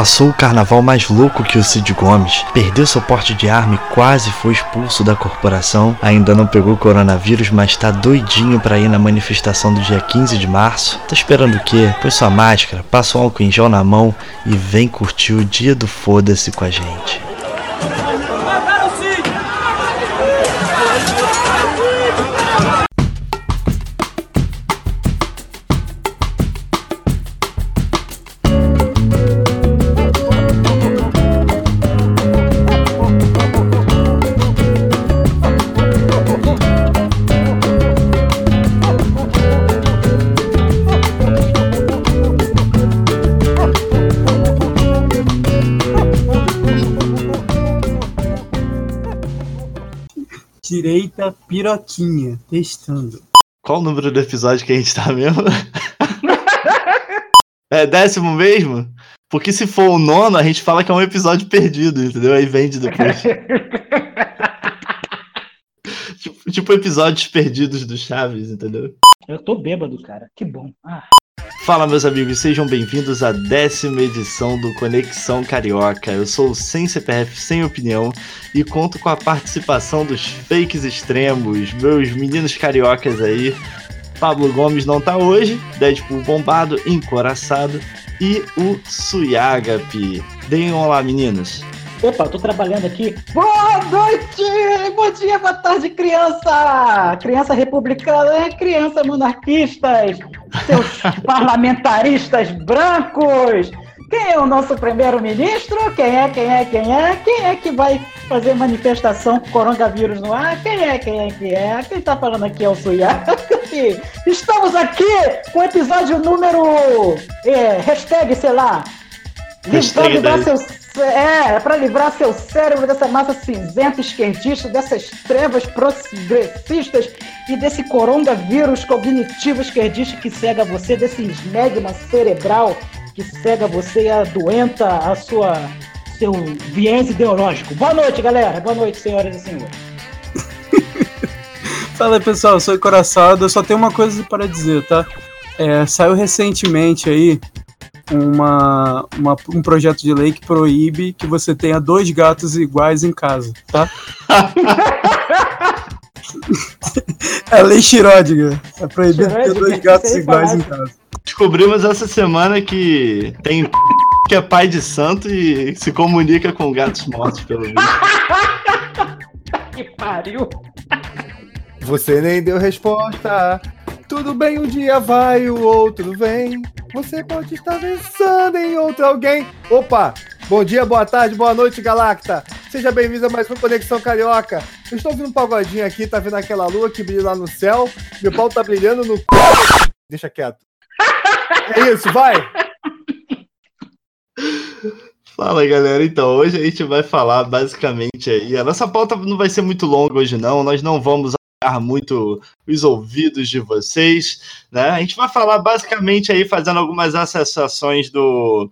Passou o carnaval mais louco que o Cid Gomes, perdeu seu porte de arma e quase foi expulso da corporação. Ainda não pegou coronavírus, mas tá doidinho para ir na manifestação do dia 15 de março. Tá esperando o quê? Põe sua máscara, passa um álcool em gel na mão e vem curtir o dia do foda-se com a gente. Direita piroquinha, testando. Qual o número do episódio que a gente tá mesmo? é décimo mesmo? Porque se for o nono, a gente fala que é um episódio perdido, entendeu? Aí vende depois. tipo, tipo episódios perdidos do Chaves, entendeu? Eu tô bêbado, cara. Que bom. Ah. Fala, meus amigos, sejam bem-vindos à décima edição do Conexão Carioca. Eu sou o Sem CPF Sem Opinião e conto com a participação dos fakes extremos, meus meninos cariocas aí. Pablo Gomes não tá hoje, Deadpool bombado, encoraçado e o Suyagapi. Deem olá, meninos. Opa, tô trabalhando aqui. Boa noite! Bom dia, boa tarde, criança! Criança republicana, criança monarquistas, seus parlamentaristas brancos! Quem é o nosso primeiro-ministro? Quem é, quem é, quem é? Quem é que vai fazer manifestação com coronavírus no ar? Quem é, quem é, quem é? Quem tá falando aqui é o Suya. Estamos aqui com o episódio número. É, hashtag, sei lá. Hashtag seus é, é para livrar seu cérebro dessa massa cinzenta esquentista, dessas trevas progressistas e desse coronavírus cognitivo esquerdista que cega você, desse esmegma cerebral que cega você e adoenta a sua seu viés ideológico. Boa noite, galera. Boa noite, senhoras e senhores. Fala pessoal. Eu sou encoraçado. Eu só tenho uma coisa para dizer, tá? É, saiu recentemente aí uma, uma, um projeto de lei que proíbe que você tenha dois gatos iguais em casa, tá? é a lei Schrödinger. É proibido ter dois gatos iguais em casa. Descobrimos essa semana que tem que é pai de santo e se comunica com gatos mortos, pelo menos. que pariu! Você nem deu resposta. Tudo bem, um dia vai, o outro vem. Você pode estar pensando em outro alguém. Opa! Bom dia, boa tarde, boa noite, Galacta. Seja bem-vindo a mais uma Conexão Carioca. Eu estou ouvindo um pagodinho aqui, tá vendo aquela lua que brilha lá no céu? Meu pau tá brilhando no. Deixa quieto. É isso, vai! Fala galera, então hoje a gente vai falar basicamente aí. A nossa pauta não vai ser muito longa hoje, não. Nós não vamos muito os ouvidos de vocês, né? A gente vai falar basicamente aí fazendo algumas associações do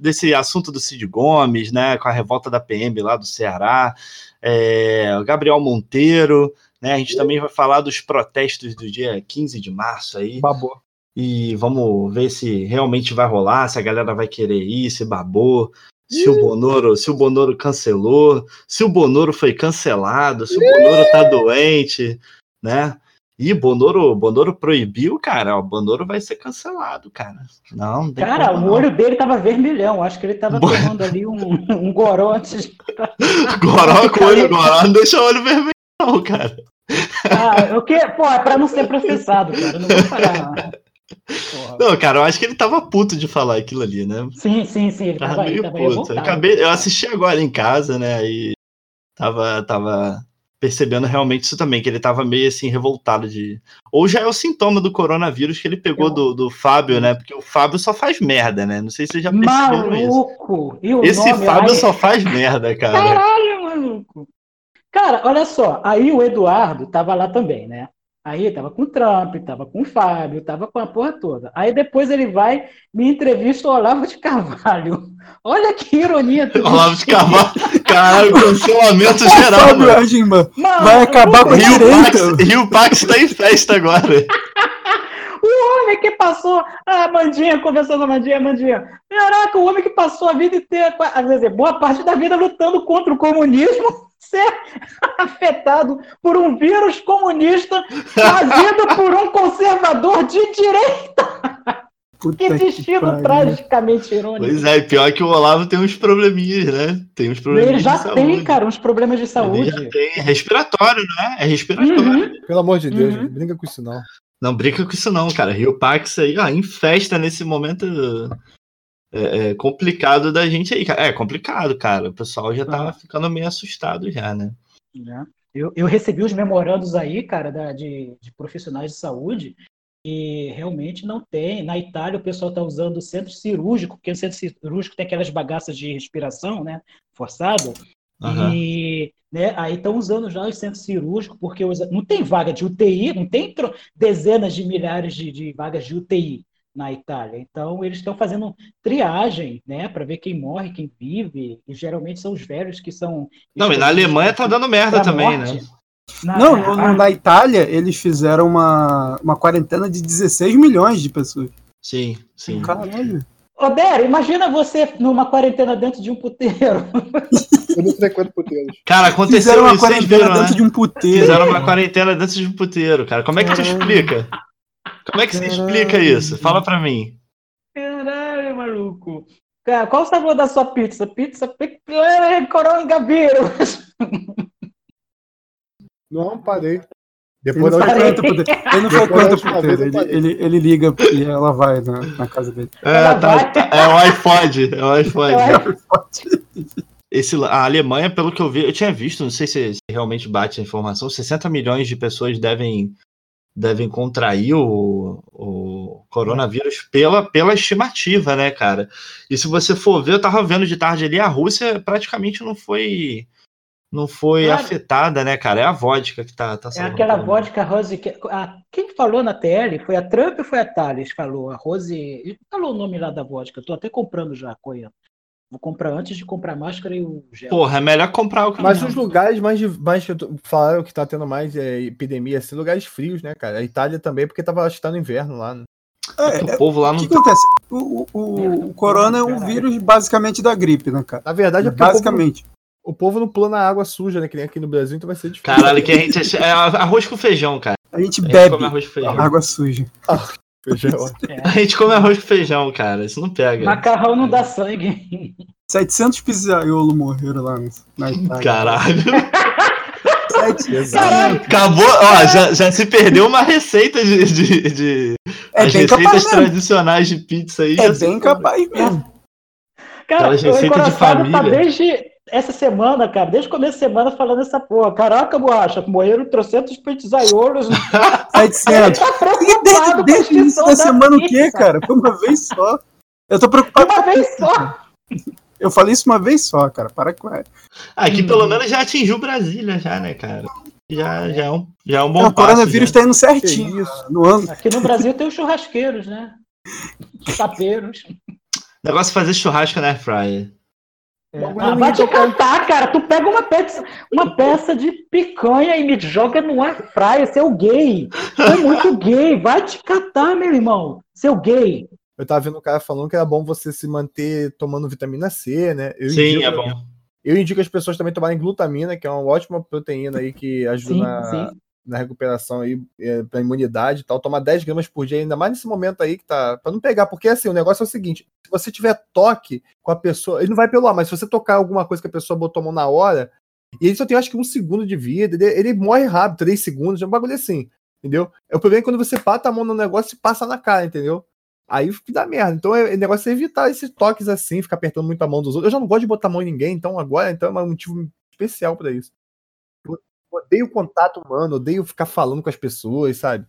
desse assunto do Cid Gomes, né, com a revolta da PM lá do Ceará, é, Gabriel Monteiro, né? A gente também vai falar dos protestos do dia 15 de março aí. Babou. E vamos ver se realmente vai rolar, se a galera vai querer ir, se babou se o Bonoro, se o Bonoro cancelou, se o Bonoro foi cancelado, se o Bonoro tá doente, né? E Bonoro, Bonoro proibiu, cara. O Bonoro vai ser cancelado, cara. Não, não Cara, o olho dele tava vermelhão. Acho que ele tava Bo... tomando ali um, um goró antes. goró com olho goró, não deixa o olho vermelho, não, cara. Ah, o que? Pô, é pra não ser processado, cara. Não vou falar. Não, cara, eu acho que ele tava puto de falar aquilo ali, né? Sim, sim, sim. Ele tava, tava meio tava puto. Eu, acabei, eu assisti agora em casa, né? E tava, tava percebendo realmente isso também, que ele tava meio assim revoltado de. Ou já é o sintoma do coronavírus que ele pegou do, do Fábio, né? Porque o Fábio só faz merda, né? Não sei se você já percebeu maluco. isso. Esse nome, Fábio aí... só faz merda, cara. Caralho, maluco. Cara, olha só, aí o Eduardo tava lá também, né? Aí tava com o Trump, tava com o Fábio, tava com a porra toda. Aí depois ele vai me entrevista o Olavo de Carvalho. Olha que ironia. Olavo de Carvalho, caralho, cancelamento geral. Fábio Agimba vai acabar com a Rio Pax, Rio Pax tá em festa agora. O homem que passou. Ah, Mandinha, conversando com a Mandinha, Mandinha. Caraca, o homem que passou a vida inteira, às vezes, boa parte da vida lutando contra o comunismo, ser afetado por um vírus comunista trazido por um conservador de direita. Puta Que destino pariu. tragicamente irônico. Pois é, pior que o Olavo tem uns probleminhas, né? Tem uns problemas Ele já de tem, saúde. cara, uns problemas de Ele saúde. já tem. É respiratório, né? É respiratório. Uhum. Pelo amor de Deus, Uhum. brinca com isso não. Não brinca com isso não, cara. Rio Pax aí, ó, em festa nesse momento é, é complicado da gente aí, cara. É complicado, cara. O pessoal já tá Ah. ficando meio assustado já, né? né? Eu, eu recebi os memorandos aí, cara, da- de, de profissionais de saúde, e realmente não tem. Na Itália, o pessoal está usando o centro cirúrgico, porque o centro cirúrgico tem aquelas bagaças de respiração, né? Forçada. Aham. E né, aí estão usando já os centros cirúrgicos, porque os- não tem vaga de UTI, não tem tro- dezenas de milhares de, de vagas de UTI na Itália. Então, eles estão fazendo triagem, né, para ver quem morre, quem vive, e geralmente são os velhos que são. Não, e na Alemanha tá dando merda também, morte. né? Na- Não, no- na Itália, eles fizeram uma, uma quarentena de 16 milhões de pessoas. Sim, sim. Caralho. Ô, Dero, imagina você numa quarentena dentro de um puteiro. Eu não frequento puteiros. Cara, aconteceu Fizeram uma isso, quarentena viram, né? dentro de um puteiro. Fizeram uma quarentena dentro de um puteiro, cara. Como é que tu Caralho. explica? Como é que você explica isso? Fala pra mim. Caralho, maluco. Cara, qual o sabor da sua pizza? Pizza picanha, coronavírus. Não, parei. Ele Depois não da última- puteiro. Ele não frequenta última puteiro. vez Ele, ele, ele liga e ela vai na, na casa dele. É, tá- é o iPod. É o iPod. Vai. Esse, a Alemanha, pelo que eu vi, eu tinha visto, não sei se, se realmente bate a informação, 60 milhões de pessoas devem, devem contrair o, o coronavírus pela, pela estimativa, né, cara? E se você for ver, eu tava vendo de tarde ali, a Rússia praticamente não foi não foi Claro. afetada, né, cara? É a vodka que tá, tá É aquela vodka Rose. Que, a, quem falou na TL? Foi a Trump ou foi a Thales? Falou. A Rose. Falou o nome lá da vodka. Tô até comprando já, Coia. Vou comprar antes de comprar a máscara e o gel. Porra, é melhor comprar o que Mas Não. os lugares mais, de- mais que eu tô- falaram que tá tendo mais é, epidemia, assim, lugares frios, né, cara? A Itália também, porque tava acho que tá no inverno lá, né? É, o povo lá o não que acontece? O, o, o corona é um vírus basicamente da gripe, né, cara? Na verdade, é porque o Basicamente. O povo não pula na água suja, né? Que nem aqui no Brasil, então vai ser difícil. Caralho, que a gente. É arroz com feijão, cara. A gente A gente bebe come arroz com feijão. água suja. Feijão. A gente come arroz com feijão, cara. Isso não pega. Macarrão não dá sangue. 700 pizzaiolo morreram lá na Itália. Caralho. 700. Caralho. Acabou, ó, já, já se perdeu uma receita de. de, de- É as bem receitas capaz mesmo. tradicionais de pizza aí. É bem capaz mesmo. Cara, Aquelas receitas de tá família. desde essa semana, cara, desde o começo da semana falando essa porra. Caraca, borracha, morreram trocentos pizzaiolos. 700. tá E preocupado desde, a desde o início extinção da semana o quê, pizza. cara? Foi uma vez só. Eu tô preocupado. Uma vez só. Eu falei isso uma vez só, cara. Para com ela. Aqui pelo menos já atingiu Brasília, já, né, cara? Já, já, é, um, já é um bom o passo. coronavírus já. tá indo certinho. isso? No ano. Aqui no Brasil tem os churrasqueiros, né? Os tapeiros. Negócio é fazer churrasco na air fryer. É. Ah, não vai te cantar, cara. Tu pega uma peça, uma peça de picanha e me joga no ar praia, seu gay. Tu é muito gay. Vai te catar, meu irmão. Seu gay. Eu tava vendo um cara falando que era bom você se manter tomando vitamina C, né? Eu Sim, indico- é bom. Eu indico as pessoas também tomarem glutamina, que é uma ótima proteína aí que ajuda Sim, na, sim. Na recuperação aí, é, pra imunidade e tal. Tomar 10 gramas por dia, ainda mais nesse momento aí que tá. Pra não pegar, porque assim, o negócio é o seguinte: se você tiver toque com a pessoa, ele não vai pelo ar, mas se você tocar alguma coisa que a pessoa botou a mão na hora, e ele só tem acho que um segundo de vida, ele, ele morre rápido, 3 segundos, é um bagulho assim, entendeu? O problema é quando você bata a mão no negócio e passa na cara, entendeu? Aí dá merda. Então é, o negócio é evitar esses toques assim, ficar apertando muito a mão dos outros. Eu já não gosto de botar a mão em ninguém, então agora então é um motivo especial pra isso. Eu odeio contato humano, odeio ficar falando com as pessoas, sabe?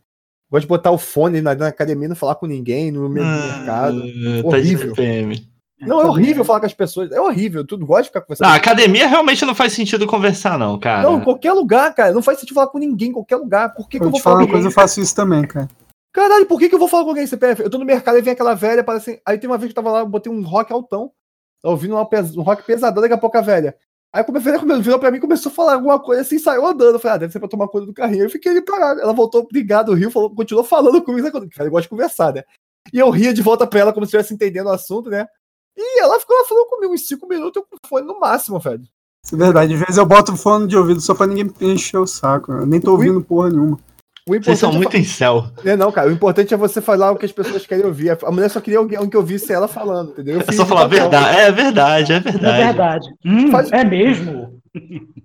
Gosto de botar o fone na, na academia e não falar com ninguém, no me- mercado. Ah, tá de Horrível. TPM. Não, é horrível falar com as pessoas. É horrível. Tu gosta de ficar conversando. Não, academia realmente não faz sentido conversar, não, cara. Não, em qualquer lugar, cara. Não faz sentido falar com ninguém, em qualquer lugar. Por que, que eu Vou vou te falar falar uma com coisa, eu faço isso também, cara. Caralho, por que, que eu vou falar com alguém CPF? Eu tô no mercado e vem aquela velha, parece assim. Aí tem uma vez que eu tava lá, eu botei um rock altão. Tá ouvindo uma pes- um rock pesadão, daqui a pouco a velha. Aí quando a Fernanda virou pra mim, começou a falar alguma coisa assim, saiu andando. Eu falei, ah, deve ser pra tomar conta do carrinho. Eu fiquei ali parado. Ela voltou ligado, riu, falou, continuou falando comigo, sabe ela gosta de conversar, né? E eu ria de volta pra ela como se estivesse entendendo o assunto, né? E ela ficou lá falando comigo uns 5 minutos, eu com o fone no máximo, velho. Isso é verdade. Às vezes eu boto o fone de ouvido só pra ninguém encher o saco. Eu nem tô ouvindo porra nenhuma. O Vocês são é muito em céu. É, não, cara. O importante é você falar o que as pessoas querem ouvir. A mulher só queria alguém que ouvisse ela falando, entendeu? Eu É só falar a verdade. É verdade, é É verdade. verdade. Hum, Faz- É mesmo.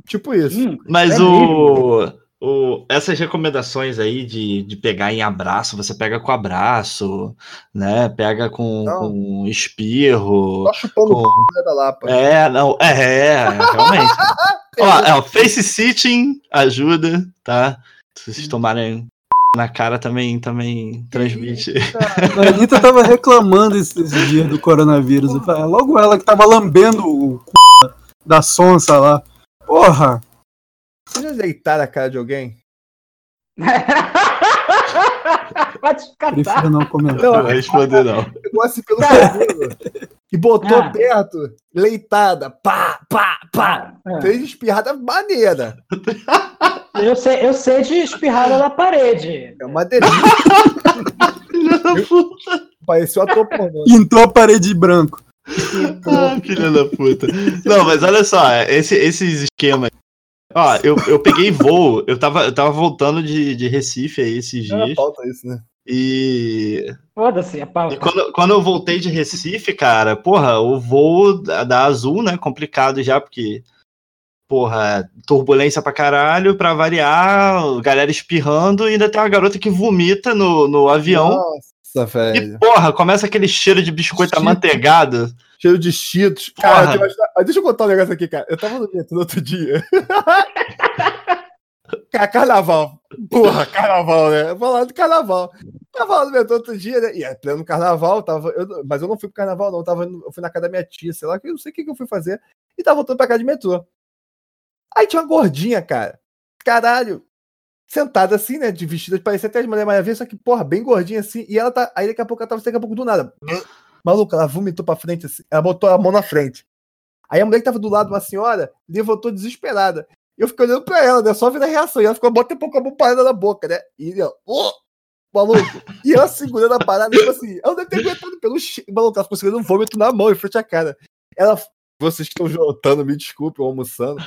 Tipo isso. Hum, Mas É o, o- essas recomendações aí de, de pegar em abraço, você pega com abraço, né? Pega com, com espirro. Só chupando o Com... c... da Lapa. É, não, é, é, realmente. Ó, é, o face sitting ajuda, tá? Se vocês tomarem na cara também, também transmite. A Anitta tava reclamando esses dias do coronavírus. Eu falei, "É logo ela que tava lambendo o c... da sonsa lá. Porra! Vocês já deitaram a cara de alguém? Vai te catar. Prefiro não comentar. Não vai responder, não. Pegou assim pelo cabelo e botou Ah. perto, leitada, pá, pá, pá. É. Fez espirrada maneira. Eu sei, eu sei de espirrada na parede. É uma delícia. Filha da puta. Pareceu ator pornô. Pintou a parede de branco. Ah, filha da puta. Não, mas olha só, esse- esses esquemas. Ó, eu, eu peguei voo, eu tava, eu tava voltando de, de Recife aí esses é dias. pauta isso, né? E, Foda-se, a pau. e quando, quando eu voltei de Recife, cara, porra, o voo da, da Azul, né? Complicado já, porque, porra, turbulência pra caralho, pra variar, galera espirrando, e ainda tem uma garota que vomita no, no avião. Nossa, E, velho. porra, começa aquele cheiro de biscoito Cheetos. É. amanteigado. Cheiro de cheetos. Cara, Porra. uma história- Ah, deixa eu contar um negócio aqui, cara. Eu tava no metrô no outro dia. Cara, carnaval. Porra, carnaval, né? Eu vou lá do carnaval. Tava lá no metrô outro dia, né? E é pleno carnaval, tava. eu- mas eu não fui pro carnaval, não. Tava, eu fui na casa da minha tia, sei lá, que eu não sei o que, que eu fui fazer. E tava voltando pra casa de metrô. Aí tinha uma gordinha, cara. Caralho. Sentada assim, né? De vestida, parecia até de Mulher Maravilha, só que, porra, bem gordinha assim. E ela tá. Aí daqui a pouco ela tava daqui a pouco do nada. Maluca, ela vomitou pra frente assim. Ela botou a mão na frente. Aí a mulher que tava do lado uma senhora levantou desesperada. Eu fiquei olhando pra ela, né? Só vendo a reação. E ela ficou bota pouco a mão parada na boca, né? E ela, oh! Maluco. E ela segurando a parada, tipo assim, ela deve ter aguentado pelo cheiro. Maluco, ela ficou segurando um vômito na mão em frente à cara. Ela, vocês que estão jantando, me desculpe, ou almoçando.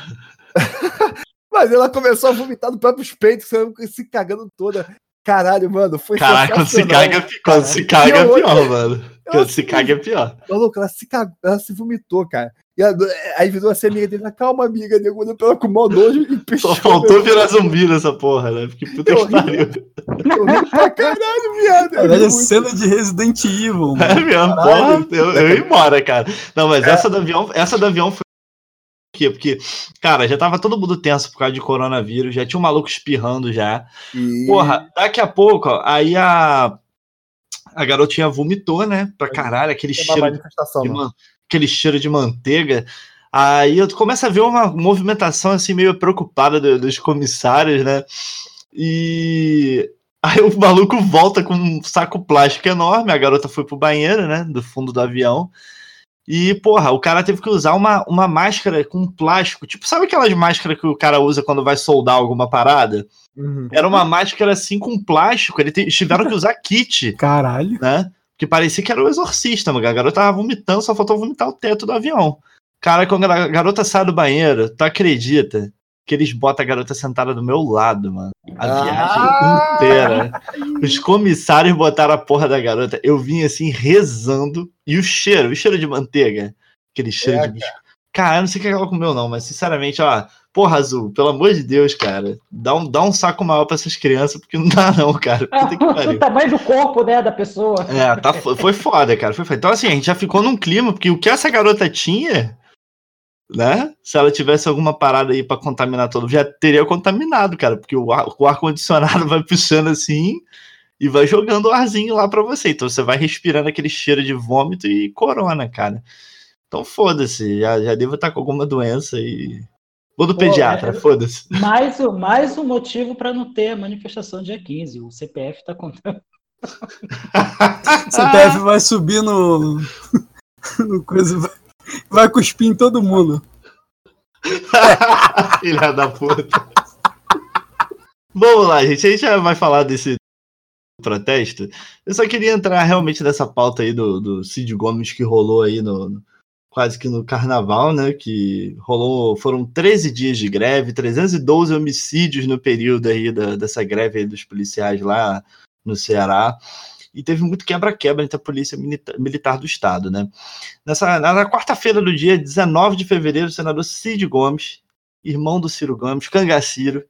Mas ela começou a vomitar no próprio peitos, se cagando toda. Caralho, mano, foi Caraca, quando se caga, quando se caga é eu- pior, mano. Quando se caga é pior. Maluco, ela se cagou, ela se vomitou, cara. E ela- aí virou assim, amiga dele, calma, amiga, nego, olhando pra ela com mó nojo e Só pichou. faltou virar zumbi nessa porra, né? Porque puta Eu que ri. pariu. Eu ri pra caralho, viado. eu Caralho, é cena de Resident Evil, É mano. mesmo, porra, eu, eu ia embora, cara. Não, mas essa do avião, essa do avião foi. Quê? Porque, cara, já tava todo mundo tenso por causa de coronavírus, já tinha um maluco espirrando já. E- Porra, daqui a pouco, ó, aí a. A garotinha vomitou, né? Pra caralho, aquele É cheiro de man- aquele cheiro de manteiga. Aí eu começo a ver uma movimentação assim meio preocupada do- dos comissários, né? E aí o maluco volta com um saco plástico enorme, a garota foi pro banheiro, né, do fundo do avião. E, porra, o cara teve que usar uma, uma máscara com plástico. Tipo, sabe aquelas máscaras que o cara usa quando vai soldar alguma parada? Uhum. Era uma máscara assim com plástico. Eles te- tiveram que usar kit Caralho. né? Que parecia que era o exorcista, mano. A garota tava vomitando, só faltou vomitar o teto do avião. Cara, quando a garota sai do banheiro, tu acredita que eles botam a garota sentada do meu lado, mano? A Ah! viagem inteira. Os comissários botaram a porra da garota. Eu vim assim, rezando. E o cheiro, o cheiro de manteiga. Aquele cheiro É, de bicho. Cara, eu não sei o que ela comeu, não, mas sinceramente, ó. Porra, Azul, pelo amor de Deus, cara. Dá um, dá um saco maior pra essas crianças, porque não dá, não, cara. Puta que pariu. o tamanho do corpo, né, da pessoa. É, tá, fo- foi foda, cara. Foi foda. Então, assim, a gente já ficou num clima, porque o que essa garota tinha, né? Se ela tivesse alguma parada aí pra contaminar todo, já teria contaminado, cara, porque o ar- o ar-condicionado vai puxando assim e vai jogando o arzinho lá pra você. Então você vai respirando aquele cheiro de vômito e corona, cara. Então foda-se, já, já devo estar com alguma doença e. Vou do Pô, pediatra, é- foda-se. Mais, mais um motivo para não ter a manifestação dia 15. O CPF tá contando. O CPF vai subir no. no coisa. Vai, cuspir em todo mundo. Filha da puta. Vamos lá, gente. A gente já vai falar desse protesto. Eu só queria entrar realmente nessa pauta aí do, do Cid Gomes que rolou aí no, no quase que no carnaval, né? Que rolou, foram 13 dias de greve, 312 homicídios no período aí da, dessa greve aí dos policiais lá no Ceará. E teve muito quebra-quebra entre a polícia milita militar do estado, né? Nessa, na quarta-feira do dia 19 de fevereiro, o senador Cid Gomes, irmão do Ciro Gomes, cangaciro,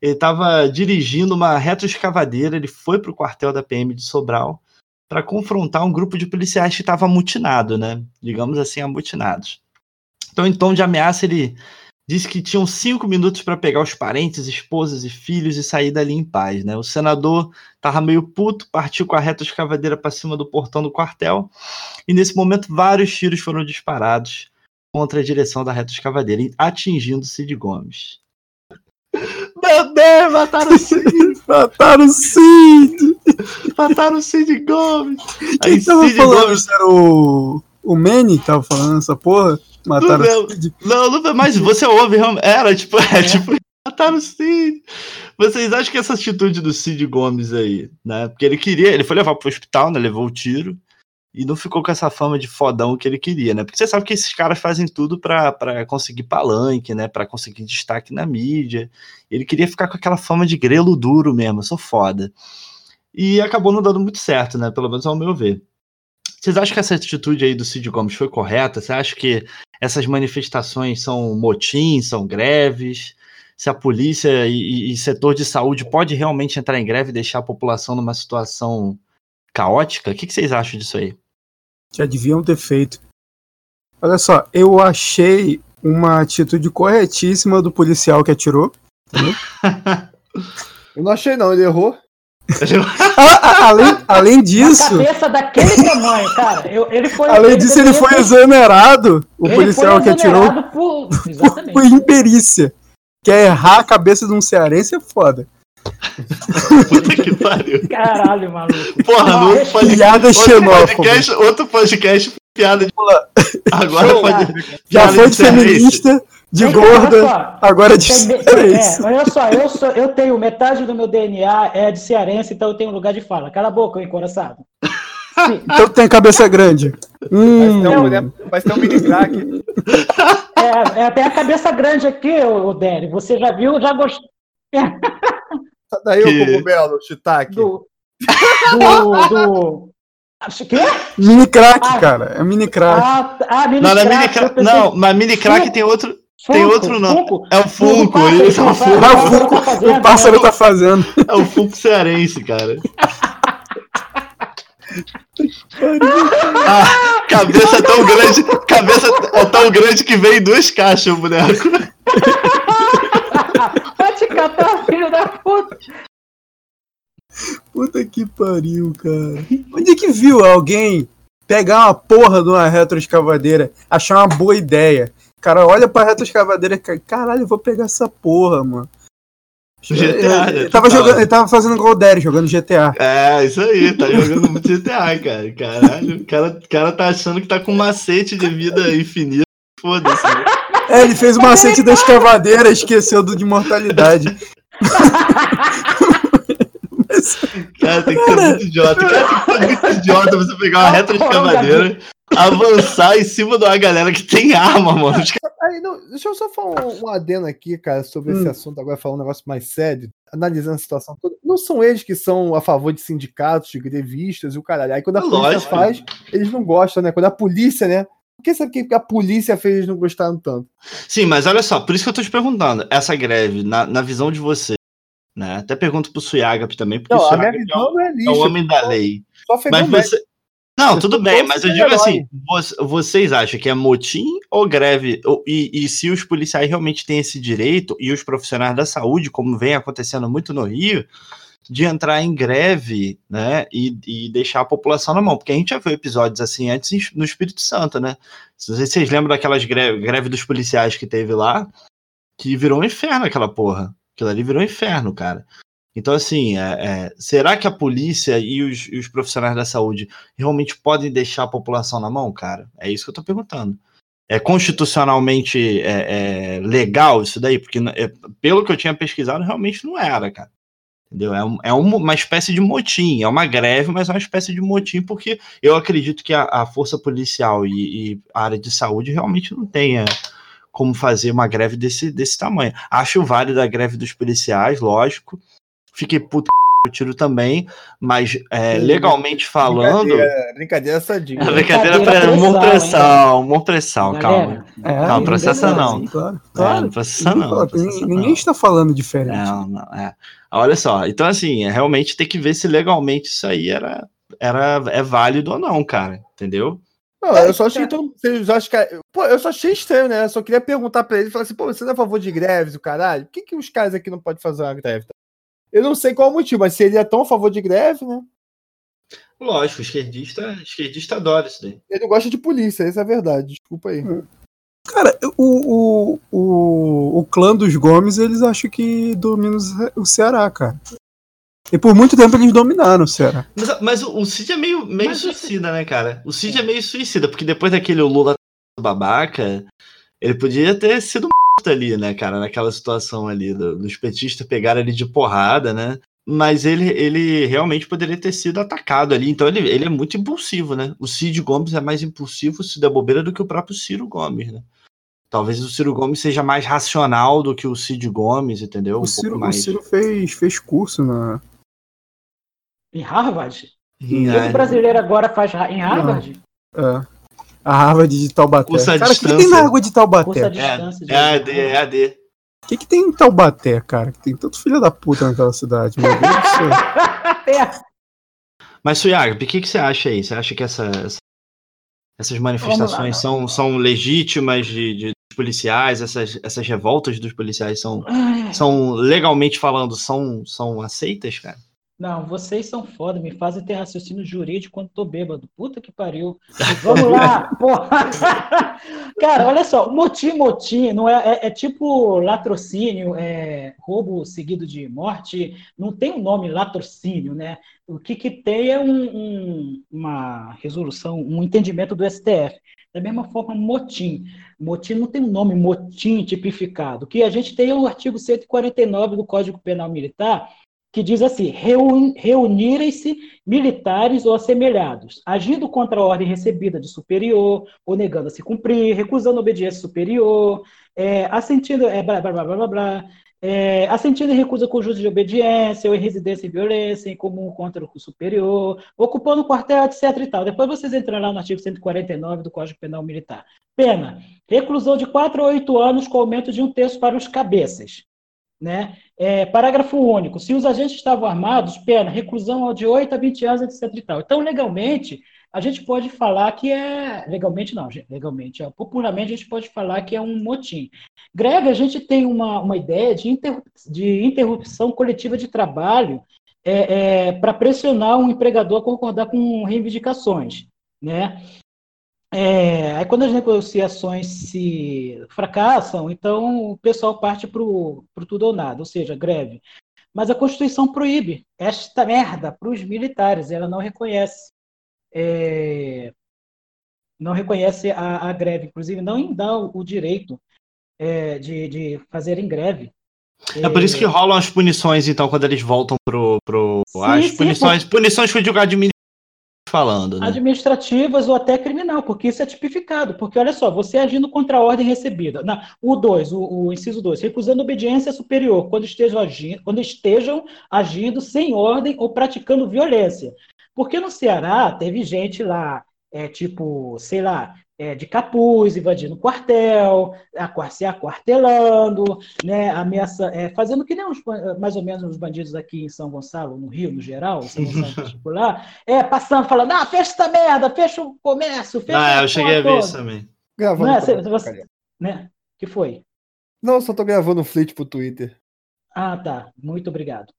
ele estava dirigindo uma retroescavadeira, ele foi para o quartel da PM de Sobral para confrontar um grupo de policiais que estava amutinado, né? Digamos assim, amutinados. Então, em tom de ameaça, ele disse que tinham cinco minutos para pegar os parentes, esposas e filhos e sair dali em paz, né? O senador estava meio puto, partiu com a retroescavadeira para cima do portão do quartel e nesse momento vários tiros foram disparados contra a direção da retroescavadeira, atingindo Cid Gomes. Meu Deus, mataram o Cid! Mataram o Cid! Mataram o Cid Gomes! Quem Aí, tava Cid falando? Gomes- Era o. O Manny que tava falando essa porra? Mataram Não, o Cid? Não, não, mas você ouve, realmente- era tipo, é, É. tipo, mataram o Cid. Vocês acham que essa atitude do Cid Gomes aí, né? Porque ele queria, ele foi levar pro hospital, né? Levou o tiro e não ficou com essa fama de fodão que ele queria, né? Porque você sabe que esses caras fazem tudo pra, pra conseguir palanque, né? Pra conseguir destaque na mídia. Ele queria ficar com aquela fama de grelo duro mesmo, eu sou foda. E acabou não dando muito certo, né? Pelo menos ao meu ver. Vocês acham que essa atitude aí do Cid Gomes foi correta? Você acha que essas manifestações são motins, são greves? Se a polícia e, e- setor de saúde pode realmente entrar em greve e deixar a população numa situação caótica? O que, que vocês acham disso aí? Já deviam ter feito. Olha só, eu achei uma atitude corretíssima do policial que atirou. Eu não achei, não, ele errou. Além, além disso, cabeça daquele tamanho, cara. Eu, ele foi. além disso, ele foi exonerado. O ele policial foi que atirou exonerado Por... Exatamente. por imperícia. Quer errar a cabeça de um cearense é foda. Puta que pariu. Caralho, maluco. Porra, Não, res- podcast, Piada outro xenófoba. podcast, outro podcast piada de. Agora Show, pode. Já foi de cearense. De olha gorda, só. agora de Tem cearense. É, olha só, eu, sou, eu tenho metade do meu DNA é de cearense, então eu tenho lugar de fala. Cala a boca, encoraçado. Sim, Então tem cabeça grande. Hum, Vai ter um, né? um mini crack. é, é, tem a cabeça grande aqui, ô Dério. Você já viu, já gostou Sai daí, Que- ô cogumelo, shiitake. do. Do. do... Acho que é? mini crack, Ah. cara. É mini crack. Ah, ah, mini Não, é crack, mini crack. pensei- Não, mas mini crack tem outro. Funko, tem outro nome. Funko. É o Funko, isso, é o Funko. Ah, o pássaro Funko, tá fazendo, o pássaro tá fazendo. É o Funko cearense, cara. Ah, cabeça é tão grande. Cabeça é tão grande que vem em duas caixas o boneco. Vai te catar, filho da puta. Puta que pariu, cara. Onde é que viu alguém pegar uma porra de uma retroescavadeira, achar uma boa ideia? O cara olha pra retroescavadeira e fica, caralho, eu vou pegar essa porra, mano. GTA, ele, né? ele tava Tu jogando, ele tava fazendo igual o jogando GTA. É, isso aí, tá jogando muito GTA, cara. Caralho, o cara, cara tá achando que tá com um macete de vida infinita. Foda-se. né? É, ele fez o macete da escavadeira, esqueceu do de mortalidade. Cara, tem que ser muito idiota. Cara, tem que ser muito idiota você pegar uma reta de escavadeira, avançar em cima de uma galera que tem arma, mano. Aí, não, deixa eu só falar um, um adendo aqui, cara, sobre Hum. esse assunto, agora falar um negócio mais sério, analisando a situação toda. Não são eles que são a favor de sindicatos, de grevistas e o caralho. Aí quando a polícia Lógico. faz, eles não gostam, né? Quando a polícia, né? Por que sabe que a polícia fez eles não gostaram tanto? Sim, mas olha só, por isso que eu tô te perguntando. Essa greve, na, na visão de você, né? Até pergunto pro Suyagap também, porque o Não, a minha Suyagap é, é o- é lixo. o homem da lei. Só Mas você. Não, tudo bem, mas eu digo assim: vo- vocês acham que é motim ou greve? E, e se os policiais realmente têm esse direito, e os profissionais da saúde, como vem acontecendo muito no Rio, de entrar em greve, né? E, e deixar a população na mão? Porque a gente já viu episódios assim antes no Espírito Santo, né? Se vocês lembram daquelas greve, greve dos policiais que teve lá, que virou um inferno aquela porra. Aquilo ali virou um inferno, cara. Então, assim, é- é, será que a polícia e os, e os profissionais da saúde realmente podem deixar a população na mão, cara? É isso que eu tô perguntando. é constitucionalmente é, é, legal isso daí, porque é, pelo que eu tinha pesquisado, realmente não era, cara. Entendeu? É, um, é uma espécie de motim, é uma greve, mas é uma espécie de motim, porque eu acredito que a, a força policial e, e, a área de saúde realmente não tenha como fazer uma greve desse, desse tamanho. Acho válido a greve dos policiais, lógico. Fiquei puto o tiro também, mas é, legalmente falando. Brincadeira, brincadeira sadinha. É brincadeira para Morpressal, Morpressal, calma. É, não, processa não. claro, claro. É, processa não. Processa ninguém está falando diferente. Não, não, é. Olha só, então assim, é, realmente tem que ver se legalmente isso aí era, era é válido ou não, cara, entendeu? Não, eu só achei todo vocês acham que pô, eu só achei estranho, né? Eu só queria perguntar para ele, falar assim, pô, você não é a favor de greves, o caralho? Por que, que os caras aqui não podem fazer uma greve? Eu não sei qual o motivo, mas se ele é tão a favor de greve, né? Lógico, esquerdista, esquerdista adora isso daí. Ele não gosta de polícia, essa é a verdade. Desculpa aí. Cara, o, o, o, o clã dos Gomes, eles acham que domina o Ceará, cara. E por muito tempo eles dominaram o Ceará. Mas, mas o, o Cid é meio, meio suicida, né, cara? O Cid é. é meio suicida, porque depois daquele Lula babaca, ele podia ter sido ali, né, cara, naquela situação ali, do, dos petistas pegaram ele de porrada, né? Mas ele, ele realmente poderia ter sido atacado ali. Então ele, ele é muito impulsivo, né? O Cid Gomes é mais impulsivo, se der bobeira, do que o próprio Ciro Gomes, né? Talvez o Ciro Gomes seja mais racional do que o Cid Gomes, entendeu? Um o, Ciro, mais... o Ciro fez, fez curso na. Em Harvard? Todo brasileiro agora faz em Harvard? Não. É. A Harvard de Taubaté. Curso cara, o que, que, tem na água de Taubaté? É, é AD, é AD. O que, que tem em Taubaté, cara? Que tem tanto filho da puta naquela cidade, meu Deus do céu. Mas, Suyag, o que, que você acha aí? Você acha que essa, essas manifestações lá, são, são legítimas de, de policiais, essas, essas revoltas dos policiais são, são legalmente falando, são, são aceitas, cara? Não, vocês são foda, me fazem ter raciocínio jurídico quando tô bêbado. Puta que pariu. Vamos lá, porra. Cara, olha só, motim-motim não é, é, é, tipo latrocínio, é roubo seguido de morte, não tem um nome latrocínio, né? O que, que tem é um, um, uma resolução, um entendimento do STF. Da mesma forma, motim. Motim não tem um nome motim tipificado. O que a gente tem é o artigo 149 do Código Penal Militar, que diz assim: reunirem-se militares ou assemelhados, agindo contra a ordem recebida de superior, ou negando a se cumprir, recusando obediência superior, é, assentindo, é, blá, blá, blá, blá, blá, é, assentindo em recusa com justo de obediência ou em residência em violência em comum contra o superior, ocupando o quartel, etc. e tal. Depois vocês entram lá no artigo 149 do Código Penal Militar. Pena: reclusão de 4 a 8 anos com aumento de um terço para os cabeças. Né? É, parágrafo único. Se os agentes estavam armados, pena, reclusão de 8 a 20 anos, etc. E tal. Então, legalmente, a gente pode falar que é. Legalmente não, legalmente. É, popularmente, a gente pode falar que é um motim. Greve, a gente tem uma, uma ideia de, interrup de interrupção coletiva de trabalho é, é, para pressionar um empregador a concordar com reivindicações. Né? É, aí quando as negociações se fracassam, então o pessoal parte para o tudo ou nada, ou seja, greve. Mas a Constituição proíbe esta merda para os militares, ela não reconhece. É, não reconhece a, a, greve, inclusive não dá o, direito é, de, de fazerem greve. É por isso que rolam as punições, então, quando eles voltam pro. pro sim, as sim, punições, por... punições que eu digo falando. Né? Administrativas ou até criminal, porque isso é tipificado. Porque, olha só, você agindo contra a ordem recebida. Na, o 2, o, o, inciso 2, recusando obediência superior quando estejam, agindo, quando estejam agindo sem ordem ou praticando violência. Porque no Ceará teve gente lá, é, tipo, sei lá, é, de capuz, invadindo o quartel, se aquartelando, né, ameaça, é, fazendo que nem os, mais ou menos os bandidos aqui em São Gonçalo, no Rio, no geral, São Gonçalo particular, é, passando, falando, ah, fecha essa merda, fecha o comércio, fecha Ah, eu cheguei a ver isso também. Gravando. Não é, você, né? que foi? Não, só tô gravando um flit pro Twitter. Ah, tá. Muito obrigado.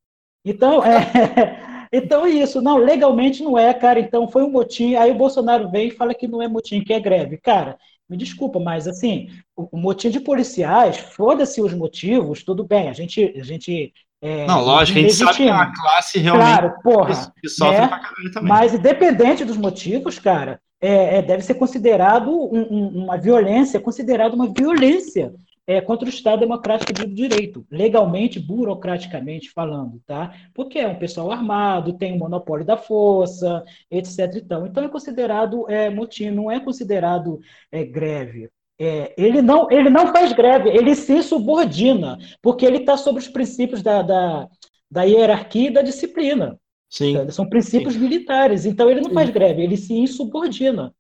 Então, é... Então, isso, não, legalmente não é, cara. Então, foi um motim. Aí o Bolsonaro vem e fala que não é motim, que é greve. Cara, me desculpa, mas assim, o, motim de policiais, foda-se os motivos, tudo bem. A gente. A gente é, não, lógico, a gente sabe que a classe realmente claro, porra, que sofre né? pra caralho também. Mas independente dos motivos, cara, é, é, deve ser considerado um, um, uma violência, considerado uma violência é, contra o Estado Democrático de Direito, legalmente, burocraticamente falando, tá? Porque é um pessoal armado, tem o um monopólio da força, etc. Então, então é considerado é, motim, não é considerado é, greve. É, ele, não, ele não faz greve, ele se subordina, porque ele está sobre os princípios da, da, da hierarquia e da disciplina. Sim. Então, são princípios Sim. militares. Então ele não faz greve, ele se insubordina.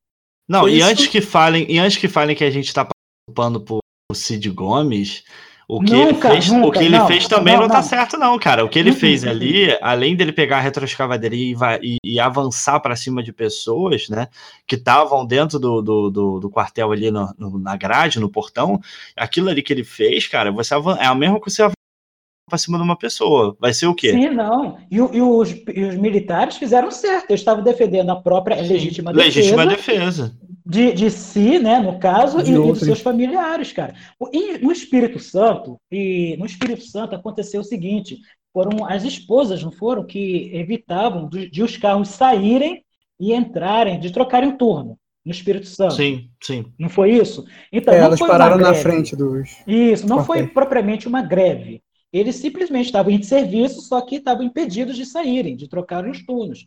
Não, Por e isso... antes que falem, e antes que falem que a gente está participando por Cid Gomes, o que nunca, ele fez, nunca, o que ele não, fez também não, não, tá certo, não, cara. O que ele fez ali, além dele pegar a retroescavadeira e, e, e avançar para cima de pessoas, né, que estavam dentro do, do, do, do, quartel ali no, no, na grade, no portão, aquilo ali que ele fez, cara, você é a mesma que você para cima de uma pessoa. Vai ser o quê? Sim, não. E, e, os, e os, militares fizeram certo. Eles estavam defendendo a própria legítima defesa. Legítima defesa. De, de si, né, no caso, e, e, dos seus familiares, cara. E no Espírito Santo, e no Espírito Santo aconteceu o seguinte: foram as esposas, não foram, que evitavam de, de os carros saírem e entrarem, de trocarem o turno no Espírito Santo. Sim, sim. Não foi isso? Então, é, elas pararam na frente dos. Isso, não foi propriamente uma greve. Eles simplesmente estavam em serviço, só que estavam impedidos de saírem, de trocarem os turnos.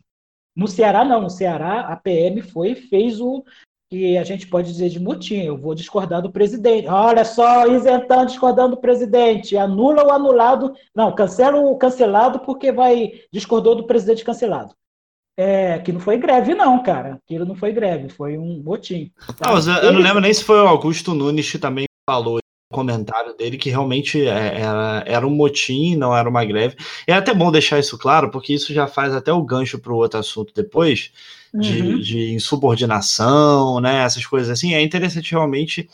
No Ceará, não. No Ceará, a PM foi e fez o que a gente pode dizer de motim. Eu vou discordar do presidente. Olha só, isentando, discordando do presidente. Anula o anulado. Não, cancela o cancelado porque vai discordou do presidente cancelado. É, que não foi greve, não, cara. Aquilo não foi greve, foi um motim. Tá? Não, eu, eu não lembro nem se foi o Augusto Nunes que também falou comentário dele que realmente é, era, era um motim, não era uma greve. É até bom deixar isso claro, porque isso já faz até o gancho para o outro assunto depois, de, uhum. de insubordinação, né? Essas coisas assim. É interessante realmente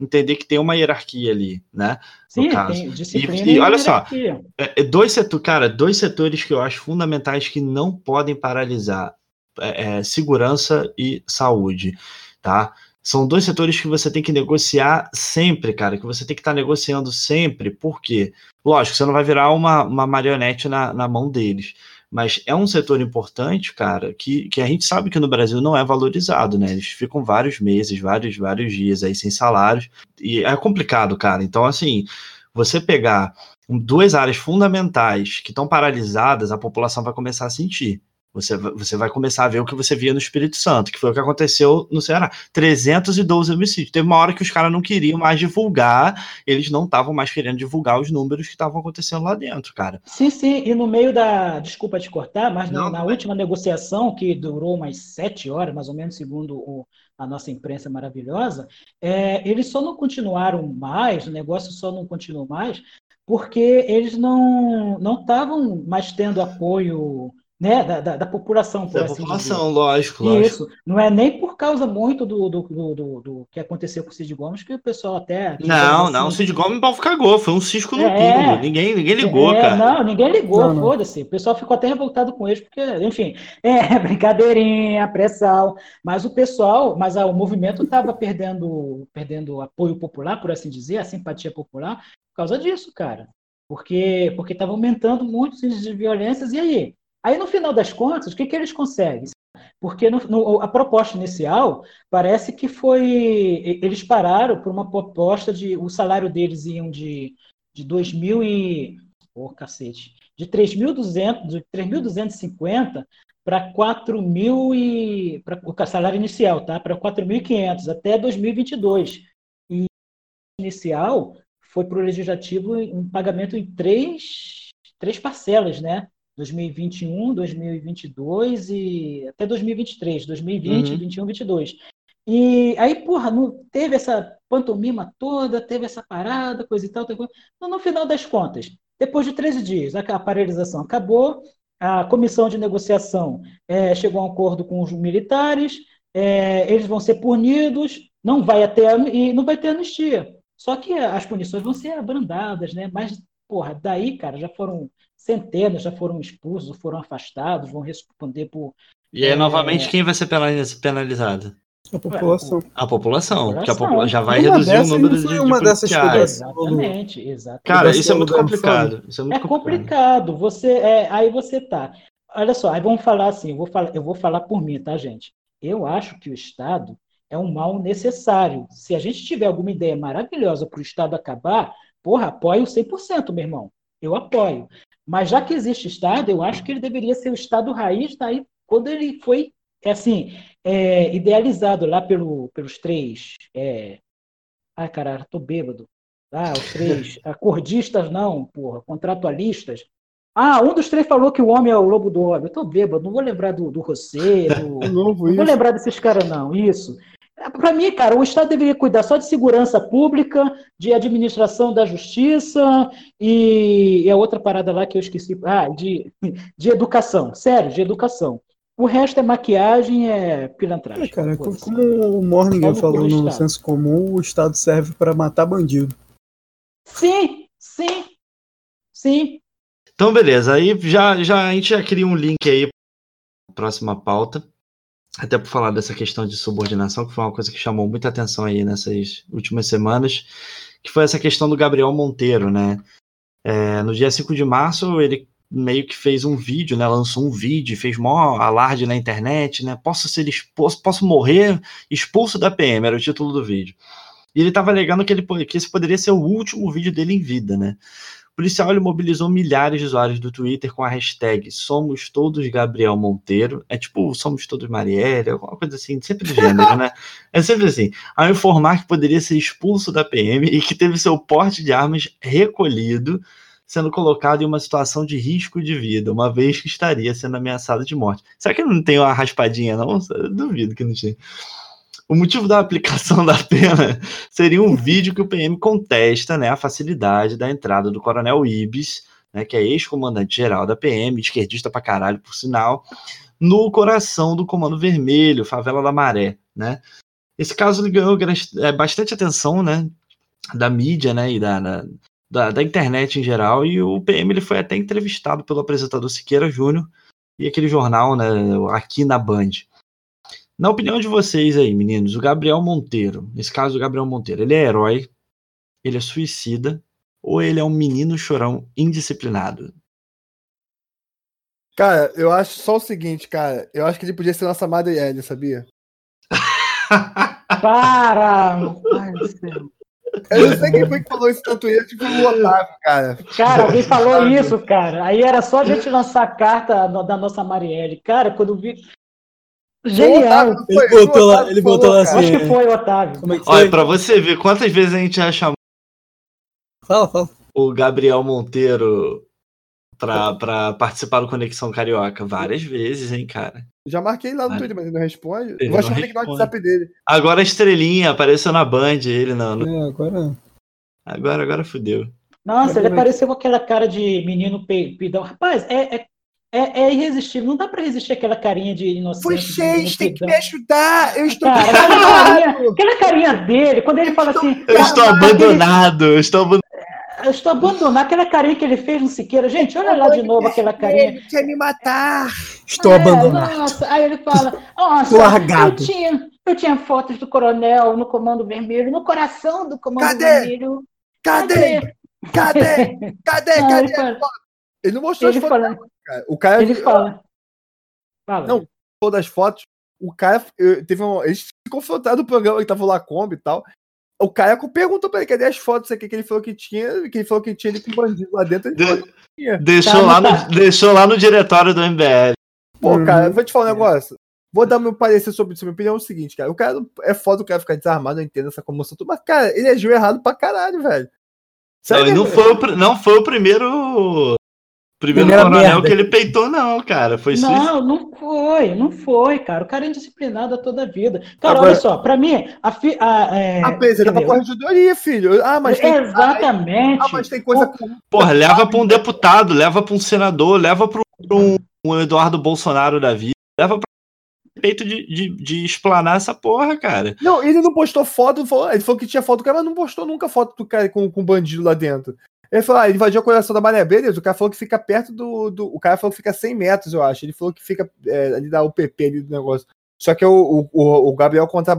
entender que tem uma hierarquia ali, né? Sim, tem disciplina e, e, olha só, é, é, dois setores, cara, dois setores que eu acho fundamentais que não podem paralisar é, é, segurança e saúde, tá? São dois setores que você tem que negociar sempre, cara, que você tem que estar tá negociando sempre, por quê? Lógico, você não vai virar uma, uma marionete na, na mão deles, mas é um setor importante, cara, que, que a gente sabe que no Brasil não é valorizado, né? Eles ficam vários meses, vários, vários dias aí sem salários, e é complicado, cara. Então, assim, você pegar duas áreas fundamentais que estão paralisadas, a população vai começar a sentir. Você, você vai começar a ver o que você via no Espírito Santo, que foi o que aconteceu no Ceará. 312 homicídios. Teve uma hora que os caras não queriam mais divulgar, eles não estavam mais querendo divulgar os números que estavam acontecendo lá dentro, cara. Sim, sim. E no meio da. Desculpa te cortar, mas não, na, na última negociação, que durou umas sete horas, mais ou menos, segundo o, a nossa imprensa maravilhosa, é, eles só não continuaram mais, o negócio só não continuou mais, porque eles não estavam mais tendo apoio né, da, da, da população, por da assim população, dizer. lógico, lógico. Isso, não é nem por causa muito do, do, do, do, do que aconteceu com o Cid Gomes, que o pessoal até... Não, assim, não, o Cid Gomes pau cagou, foi um cisco no é, ninguém, ninguém ligou, é, cara. Não, ninguém ligou, foda-se, o pessoal ficou até revoltado com eles, porque, enfim, é, brincadeirinha, pressão, mas o pessoal, mas ah, o movimento estava perdendo, perdendo apoio popular, por assim dizer, a simpatia popular, por causa disso, cara, porque porque estava aumentando muito os índices de violências, e aí? Aí, no final das contas, o que, que eles conseguem? Porque no, no, a proposta inicial parece que foi. Eles pararam por uma proposta de. O salário deles iam de, de 2 mil e. Pô, cacete. De 3.250 para 4 mil e. Pra, o salário inicial, tá? Para 4.500 até 2022. E inicial foi para o legislativo um pagamento em três, três parcelas, né? 2021, 2022 e até 2023, 2020, uhum. 21, 22. E aí, porra, não teve essa pantomima toda, teve essa parada, coisa e tal. Coisa... No final das contas, depois de 13 dias, a paralisação acabou, a comissão de negociação é, chegou a um acordo com os militares, é, eles vão ser punidos, não vai ter e não vai ter anistia. Só que as punições vão ser abrandadas, né? Mas, porra, daí, cara, já foram centenas já foram expulsos, foram afastados, vão responder por. E aí, é, novamente, quem vai ser penalizado? A população. A população, a população. já vai uma reduzir o número de, de uma dessas Exatamente, exatamente. Cara, isso é muito complicado. Isso é, muito é complicado. Você, é, aí você tá. Olha só, aí vamos falar assim, eu vou falar, eu vou falar por mim, tá, gente? eu acho que o Estado é um mal necessário. Se a gente tiver alguma ideia maravilhosa para o Estado acabar, porra, apoio 100%, meu irmão. Eu apoio. Mas já que existe Estado, eu acho que ele deveria ser o Estado raiz daí quando ele foi assim é, idealizado lá pelo, pelos três. É... Ai, caralho, tô bêbado. Ah, os três acordistas, não, porra, contratualistas. Ah, um dos três falou que o homem é o lobo do homem. Eu tô bêbado, não vou lembrar do, do do... não vou lembrar desses caras, não. Isso. Para mim, cara, o Estado deveria cuidar só de segurança pública, de administração da justiça e, e a outra parada lá que eu esqueci. Ah, de, de educação. Sério, de educação. O resto é maquiagem, é pilantragem. É, cara, como, como o Morning falou no Estado. senso comum, o Estado serve para matar bandido. Sim, sim, sim. Então, beleza. Aí já, já a gente já cria um link aí para próxima pauta até por falar dessa questão de subordinação, que foi uma coisa que chamou muita atenção aí nessas últimas semanas, que foi essa questão do Gabriel Monteiro, né? É, no dia 5 de março, ele meio que fez um vídeo, né? Lançou um vídeo, fez maior alarde na internet, né? Posso ser expulso, posso morrer expulso da PM, era o título do vídeo. E ele estava alegando que, ele, que esse poderia ser o último vídeo dele em vida, né? Policial ele mobilizou milhares de usuários do Twitter com a hashtag Somos Todos Gabriel Monteiro. É tipo Somos Todos Marielle, alguma coisa assim, sempre do gênero, né? É sempre assim. Ao informar que poderia ser expulso da PM e que teve seu porte de armas recolhido, sendo colocado em uma situação de risco de vida, uma vez que estaria sendo ameaçado de morte. Será que não tem uma raspadinha, não? Eu duvido que não tinha. O motivo da aplicação da pena seria um vídeo que o PM contesta né, a facilidade da entrada do coronel Ibis, né, que é ex-comandante-geral da PM, esquerdista pra caralho, por sinal, no coração do Comando Vermelho, Favela da Maré. Né? Esse caso ganhou é, bastante atenção né, da mídia né, e da, da, da, internet em geral, e o PM ele foi até entrevistado pelo apresentador Siqueira Júnior e aquele jornal né, aqui na Band. Na opinião de vocês aí, meninos, o Gabriel Monteiro, nesse caso o Gabriel Monteiro, ele é herói, ele é suicida ou ele é um menino chorão indisciplinado? Cara, eu acho só o seguinte, cara. Eu acho que ele podia ser nossa Madriele, sabia? Para! Ai, do céu. Eu não sei quem foi que falou isso no Twitter, tipo o Otávio, cara. Cara, alguém falou isso, cara. Aí era só a gente lançar a carta da nossa Marielle. Cara, quando vi. Genial. Ele botou lá, ele botou lá assim. Acho que foi, Otávio. Como é que foi? Olha, pra você ver quantas vezes a gente já chamou fala, fala. o Gabriel Monteiro pra, pra participar do Conexão Carioca. Várias vezes, hein, cara. Já marquei lá no Twitter, mas ele não responde. Ele Vou chamar ele no WhatsApp dele. Agora a estrelinha apareceu na Band, ele não. não. É, agora. Agora, agora fudeu. Nossa, ele apareceu com aquela cara de menino peidão. Rapaz, é, é é, é, irresistível. Não dá para resistir aquela carinha de inocência. Vocês têm que me ajudar. Eu estou Cara, aquela, carinha, aquela carinha dele, quando ele fala assim. Eu estou abandonado. Eu estou abandonado. Eu estou abandonado. Aquela carinha que ele fez no Siqueira. Gente, olha lá de novo aquela carinha. Ele quer me matar. Estou é, abandonado. Nossa. Aí ele fala: Nossa, largado. Eu tinha, eu tinha fotos do coronel no Comando Vermelho, no coração do Comando Cadê? Vermelho. Cadê? Cadê? Cadê? Cadê? Não, Cadê? Ele, ele, não mostrou ele as fotos. Fala, cara. O cara. Ele fala. fala. Não, todas as fotos. O cara eu, teve um. Eles se confrontaram no programa, ele tava lá Kombi e tal. O cara perguntou pra ele cadê as fotos aqui que ele falou que tinha, que ele falou que tinha ele com bandido lá dentro. De, deixou, tá, lá tá. no, deixou lá no diretório do MBL. Pô, uhum. cara, vou te falar um negócio. Vou dar meu parecer sobre isso. Minha opinião é o seguinte, cara. O cara é foda o cara ficar desarmado, eu entendo essa comoção toda, mas, cara, ele agiu errado pra caralho, velho. Não, não, foi o, não foi o primeiro Primeiro Primeira coronel merda. que ele peitou, não, cara. Foi Não, suíço. não foi, não foi, cara. O cara é indisciplinado toda a vida. Cara, Agora, olha só, pra mim, a. Fi, a é, a PZ tá pra corregedoria, filho. Ah, mas tem. Exatamente. Ah, mas tem coisa. Porra, leva pra um deputado, leva pra um senador, leva pra um, um Eduardo Bolsonaro da vida, leva pra peito de, de, de explanar essa porra, cara. Não, ele não postou foto, ele falou que tinha foto do cara, mas não postou nunca foto do cara com, com bandido lá dentro. Ele falou, ah, ele invadiu o coração da Mané. Beleza, o cara falou que fica perto do, do. O cara falou que fica 100 metros, eu acho. Ele falou que fica é, ali da UPP ali do negócio. Só que o, o, o Gabriel contra,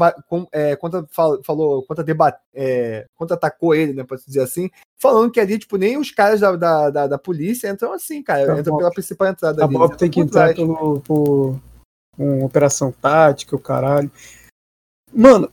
é, contra, falou, contra, debate, é, contra atacou ele, né, pra dizer assim, falando que ali, tipo, nem os caras da, da, da, da polícia entram assim, cara, tá entram pela principal entrada ali. A Bob tem que entrar pelo, por, com operação tática, o caralho. Mano,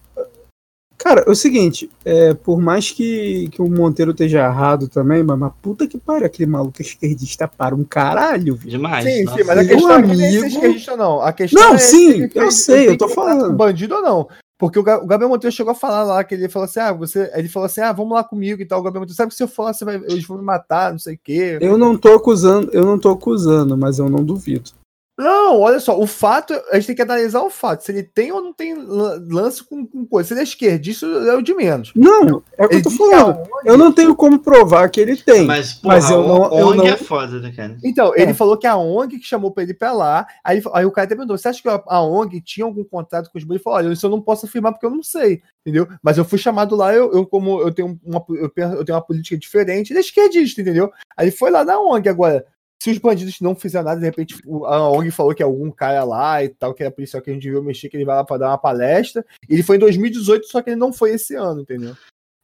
cara, é o seguinte, é, por mais que, que o Monteiro esteja errado também, mas, mas puta que pariu, aquele maluco esquerdista para um caralho, viu? Demais. Sim, nossa. sim, mas a questão é que nem ser esquerdista, não. A questão Não, é sim, eu sei, ele eu tô falando. Bandido ou não? Porque o, Ga- o Gabriel Monteiro chegou a falar lá que ele falou assim: ah, você. Ele falou assim: ah, vamos lá comigo e tal. O Gabriel Monteiro, sabe que se eu for lá, você vai, eles vão me matar, não sei o quê. Eu não tô acusando, eu não tô acusando, mas eu não duvido. Não, olha só, o fato, a gente tem que analisar o fato, se ele tem ou não tem lan- lance com, com coisa. Se ele é esquerdista, é o de menos. Não, é o que eu tô falando. Eu não tenho como provar que ele tem. Mas, porra, Mas eu não- eu ONG não- é foda, né, cara? Então, É. ele falou que a ONG que chamou pra ele pra lá, aí, aí o cara até perguntou, você acha que a ONG tinha algum contrato com os bandidos? Ele falou, olha, isso eu não posso afirmar porque eu não sei, entendeu? Mas eu fui chamado lá, eu, eu como eu tenho, uma, eu eu tenho uma política diferente, ele é esquerdista, entendeu? Aí ele foi lá na ONG agora. Se os bandidos não fizeram nada, de repente a ONG falou que algum cara lá e tal, que era policial que a gente viu mexer, que ele vai lá pra dar uma palestra. Ele foi em 2018, só que ele não foi esse ano, entendeu?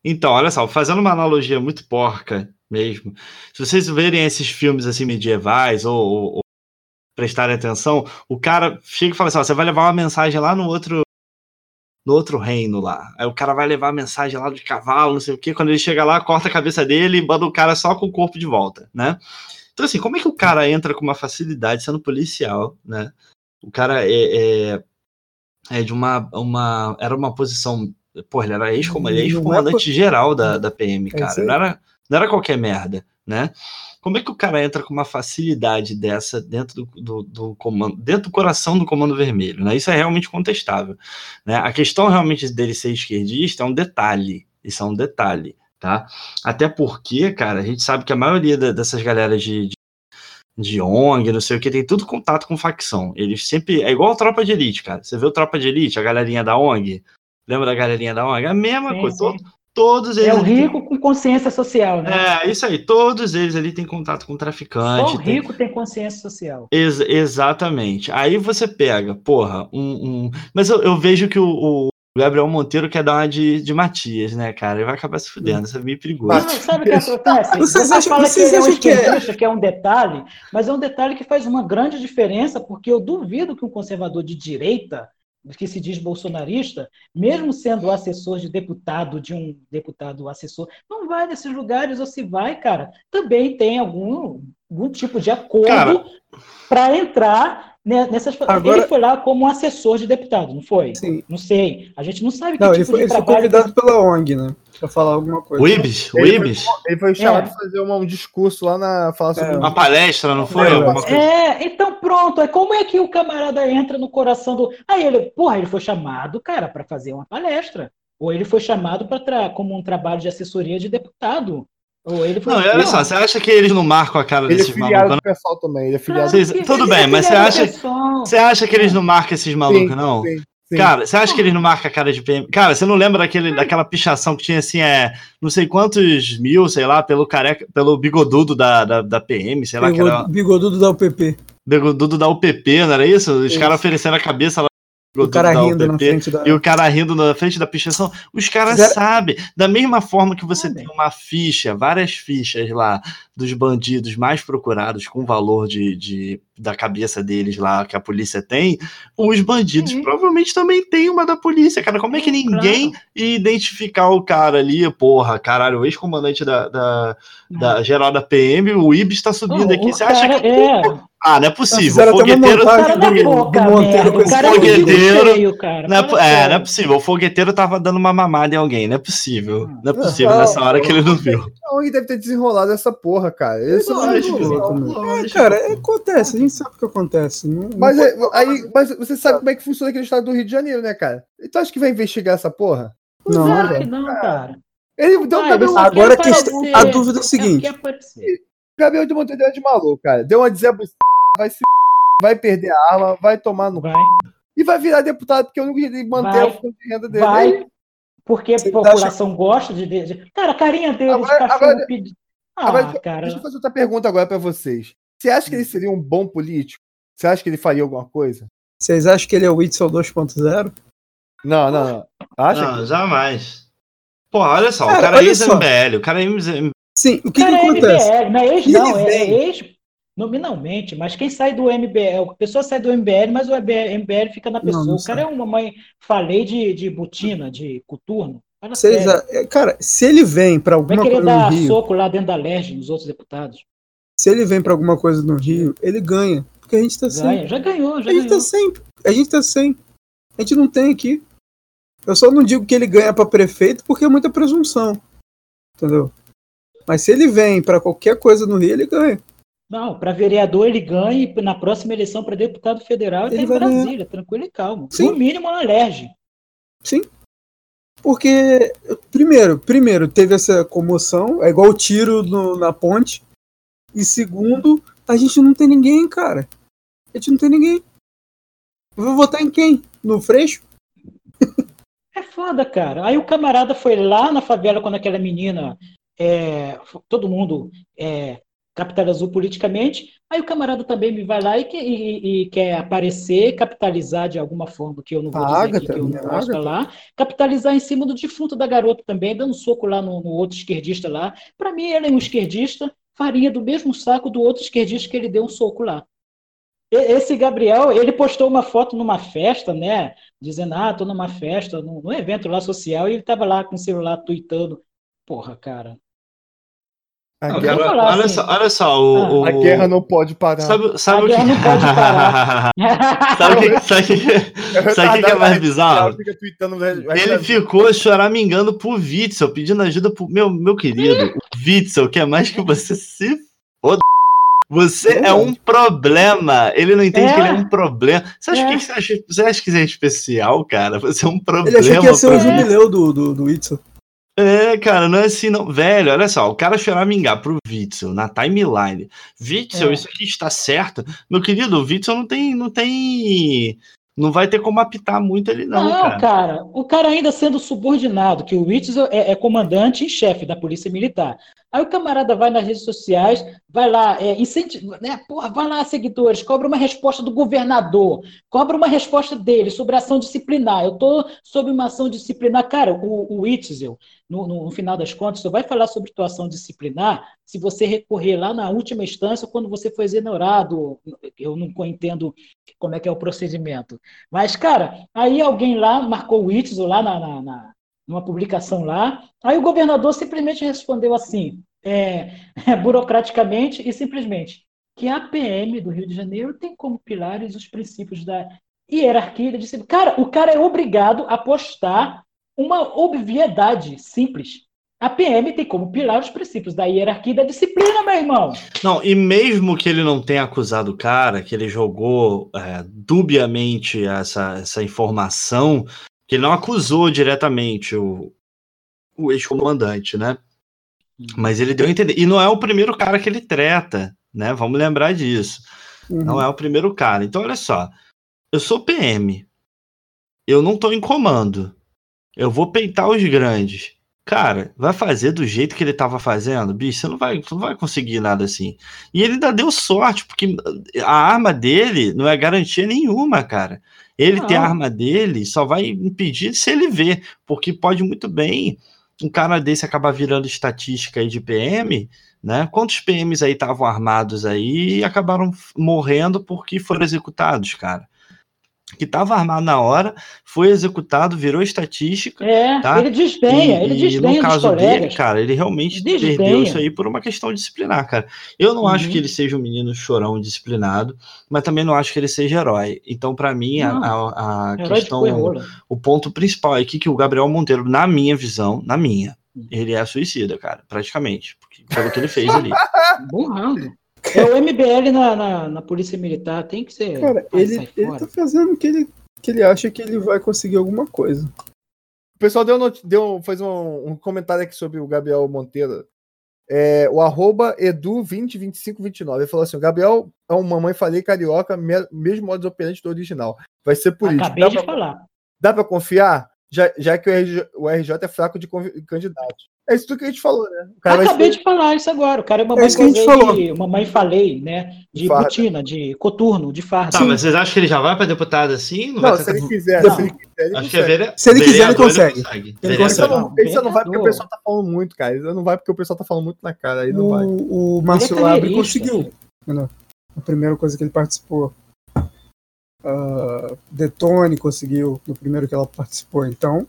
Então, olha só, fazendo uma analogia muito porca mesmo, se vocês verem esses filmes assim medievais ou, ou- ou prestarem atenção, o cara chega e fala assim: ó, você vai levar uma mensagem lá no outro no outro reino lá. Aí o cara vai levar a mensagem lá de cavalo, não sei o quê. Quando ele chega lá, corta a cabeça dele e manda o cara só com o corpo de volta, né? Então, assim, como é que o cara entra com uma facilidade sendo policial, né? O cara é, é, é de uma, uma. Era uma posição. Pô, ele era ex-comandante Não é ex-comandante geral da, da PM, É cara. Não era, não era qualquer merda, né? Como é que o cara entra com uma facilidade dessa dentro do, do, do comando, dentro do coração do comando vermelho, né? Isso é realmente contestável, né? A questão realmente dele ser esquerdista é um detalhe, isso é um detalhe, tá? Até porque, cara, a gente sabe que a maioria da- dessas galeras de, de, de ONG, não sei o que, tem tudo contato com facção. Eles sempre. É igual a tropa de elite, cara. Você vê o tropa de elite, a galerinha da ONG? Lembra da galerinha da ONG? É a mesma Sim, coisa. sim. to- todos eles. É o têm- rico com consciência social, né? É, isso aí. Todos eles ali têm contato com Só traficante. o tem- rico tem consciência social. Ex- exatamente. Aí você pega, porra, um. um- Mas eu, eu vejo que o, o Gabriel Monteiro quer dar uma de, de Matias, né, cara? Ele vai acabar se fudendo, isso é meio perigoso. Não, sabe o que acontece? Vocês Você acham- fala vocês que ele é um acham que é- esquerdista, que é um detalhe, mas é um detalhe que faz uma grande diferença, porque eu duvido que um conservador de direita, que se diz bolsonarista, mesmo sendo assessor de deputado, de um deputado assessor, não vai nesses lugares, ou se vai, cara, também tem algum, algum tipo de acordo para entrar nessas. Agora- Ele foi lá como um assessor de deputado, não foi? Sim. Não sei. A gente não sabe que Não, tipo ele foi, de ele foi convidado pela ONG, né? Pra falar alguma coisa. O Ibis, o Ele Ibis, Ele foi chamado É. pra fazer uma- um discurso lá na. falar sobre. É. uma palestra, não foi? É, É, então pronto. É como é que o camarada entra no coração do. Aí ele, porra, ele foi chamado, cara, para fazer uma palestra. Ou ele foi chamado para como um trabalho de assessoria de deputado. Ou ele foi. Não, olha só, você acha que eles não marcam a cara Ele é desses filiado malucos, do pessoal também. Ele é filiado. Vocês- tudo bem, mas você acha-. Você acha que eles não marcam esses malucos, não? Sim, sim. Cara, você acha que eles não marcam a cara de PM? Cara, você não lembra daquele, daquela pichação que tinha assim, é, não sei quantos mil, sei lá, pelo careca, pelo bigodudo da, da, da PM, sei lá, que era Bigodudo, bigodudo da UPP. bigodudo da UPP, não era isso? Os caras oferecendo a cabeça lá O cara rindo na frente da. E o cara rindo na frente da pichação. Os caras sabem. Da mesma forma que você tem uma ficha, várias fichas lá dos bandidos mais procurados com valor de, de- da cabeça deles lá que a polícia tem, os bandidos Sim. provavelmente também tem uma da polícia, cara. Como é que ninguém ia identificar o cara ali, porra, caralho, o ex-comandante da, da, da geral da PM, o Ibis tá subindo Não, aqui. Você acha que. é. Ah, não é possível. Fogueteiro. O cara da do- boca, do Monteiro O cara é um fogueteiro. feio, cara. Não é, é, não é possível. O fogueteiro tava dando uma mamada em alguém. Não é possível. Não é Ah, possível nessa hora que ele não viu. A ONG deve ter desenrolado essa porra, cara. Não é Lógico, louco, né? lógico. É, cara, é, acontece, a gente sabe o que acontece. Não, não Mas, pode é, aí, mas você sabe como é que funciona aqui no estado do Rio de Janeiro, né, cara? Então acho que vai investigar essa porra? Não, Claro não que não, cara. Ele deu Ah, o Gabriel, ele só Agora a questão- a dúvida é o Só seguinte. Gabriel de Monteiro é de maluco, cara. Deu uma dizer vai se vai perder a arma, vai tomar no. Vai, E vai virar deputado, porque é o único jeito de manter Vai. a fonte de renda dele. vai, porque a população gosta de, Cara, a carinha dele Agora- de cachorro agora- pedindo. Ah, Agora, cara. Deixa eu fazer outra pergunta agora pra vocês. Você acha que ele seria um bom político? Você acha que ele faria alguma coisa? Vocês acham que ele é o Whitson 2.0? Não, não, não. Acha Não, jamais. Pô, olha só, Cara, o cara é ex-MBL, o cara é ex Sim, o que, cara, que é acontece? MBL, não é ex, Ele não, é vem. ex. Nominalmente, mas quem sai do MBL, a pessoa sai do MBL, mas o MBL fica na pessoa. Não, não o cara é uma mãe, falei de, de botina, de coturno. É, cara, se ele vem pra Vai alguma querer coisa no dar Rio, soco lá dentro da LERJ nos outros deputados. se ele vem pra alguma coisa no Rio, ele ganha. Porque a gente tá sem. Já ganhou, já A gente ganhou. tá sem. A gente tá sem. A gente não tem aqui. Eu só não digo que ele ganha pra prefeito porque é muita presunção. Entendeu? Mas se ele vem pra qualquer coisa no Rio, ele ganha. Não, para vereador ele ganha e na próxima eleição para deputado federal ele, Ele tá em vai ganhar. Brasília, tranquilo e calmo. Sim. No mínimo uma alerge. Sim. Porque, primeiro, primeiro, teve essa comoção, é igual o tiro no- na ponte. E segundo, a gente não tem ninguém, cara. A gente não tem ninguém. Eu vou votar em quem? No Freixo? É foda, cara. Aí o camarada foi lá na favela quando aquela menina, é, todo mundo é, capitalizou politicamente. Aí o camarada também me vai lá e, e- e quer aparecer, capitalizar de alguma forma, que eu não vou dizer aqui, que eu não gosto lá, capitalizar em cima do defunto da garota também, dando soco lá no, no outro esquerdista lá. Para mim, ele é um esquerdista, faria do mesmo saco do outro esquerdista que ele deu um soco lá. E- Esse Gabriel, ele postou uma foto numa festa, né? Dizendo, ah, tô numa festa, num, num evento lá social, e ele tava lá com o celular tweetando. Porra, cara. A, Não, guerra, cara, olha, assim. só, olha só, o, o- a guerra não pode parar. Sabe, sabe A o que... guerra não pode parar. sabe o que, sabe o que, sabe o que que é mais bizarro? Ele ficou choramingando pro Witzel, pedindo ajuda pro meu, meu querido. O Witzel, que é mais que você se foda. Você é um problema. Ele não entende É. que ele é um problema. Você acha, É. que, você, acha, você acha que isso é especial, cara? Você é um problema. Ele achou que ia ser o jubileu do, do, do Whitson. É, cara, não é assim, não. Velho, olha só, o cara choramingar pro Witzel na timeline. Witzel, É. isso aqui está certo. Meu querido, o Witzel não tem. Não tem. Não vai ter como apitar muito ele, não, Não, cara. cara. o cara ainda sendo subordinado, que o Witzel é, é comandante em chefe da Polícia Militar. Aí o camarada vai nas redes sociais, vai lá, é, incentiva, né? Porra, vai lá, seguidores, cobra uma resposta do governador, cobra uma resposta dele sobre ação disciplinar. Eu tô sob uma ação disciplinar. Cara, o, o Witzel, no, no- no final das contas, só vai falar sobre tua ação disciplinar se você recorrer lá na última instância, quando você foi exonerado. Eu não entendo como é que é o procedimento. Mas, cara, aí alguém lá marcou o Witzel lá na, na, na- numa publicação lá. Aí o governador simplesmente respondeu assim, é, burocraticamente e simplesmente, que a PM do Rio de Janeiro tem como pilares os princípios da hierarquia da disciplina. Cara, o cara é obrigado a postar uma obviedade simples. A PM tem como pilar os princípios da hierarquia e da disciplina, meu irmão. Não, e mesmo que ele não tenha acusado o cara, que ele jogou é, dubiamente essa, essa informação, que ele não acusou diretamente o, o ex-comandante, né? Mas ele deu a entender. E não é o primeiro cara que ele treta, né? Vamos lembrar disso. Uhum. Não é o primeiro cara. Então, olha só. Eu sou PM. Eu não tô em comando. Eu vou peitar os grandes. Cara, vai fazer do jeito que ele tava fazendo? Bicho, você não vai, você não vai conseguir nada assim. E ele ainda deu sorte, porque a arma dele não é garantia nenhuma, cara. Ele ter a Não. arma dele só vai impedir se ele ver, porque pode muito bem um cara desse acabar virando estatística aí de PM, né? Quantos PMs aí estavam armados aí e acabaram morrendo porque foram executados, cara? Que estava armado na hora, foi executado, virou estatística. É, Tá? ele desdenha, ele e desdenha no caso colegas. dele, cara, ele realmente perdeu isso aí por uma questão disciplinar, cara. Eu não acho Uhum. que ele seja um menino chorão disciplinado, mas também não acho que ele seja herói. Então, pra mim, a, Não. a, a questão, o ponto principal é que o Gabriel Monteiro, na minha visão, na minha, ele é suicida, cara, praticamente, porque- pelo que ele fez ali. Burrando. É o MBL na, na, na Polícia Militar, tem que ser. Cara, Vai, ele, ele tá fazendo o que ele, que ele acha que ele vai conseguir alguma coisa. O pessoal deu, deu fez um, um comentário aqui sobre o Gabriel Monteiro. É, o arroba edu202529. Ele falou assim: o Gabriel é um mamãe falei carioca, me- mesmo modo operante do original. Vai ser político. Acabei Dá de pra, falar. dá pra confiar? Já, já que o RJ, o RJ é fraco de candidatos. É isso tudo que a gente falou, né? O cara vai Acabei ser- de falar isso agora. O cara é uma É mãe isso que a gente falou. de- mamãe falei, né? De Farda. botina, de coturno, de farda. Tá, mas vocês acham que ele já vai pra deputado assim? Não, vai se ele quiser, Não. se ele quiser, ele Acho que é consegue. vere... Se ele quiser, ele consegue. consegue. Ele Vereador. Ele só não, Não, ele só não vai porque o pessoal tá falando muito, cara. Ele não vai porque o pessoal tá falando muito na cara. Aí não vai. O, o Márcio Ele é Abre carreirista. conseguiu. a primeira coisa que ele participou. Uh, Detone conseguiu no primeiro que ela participou, então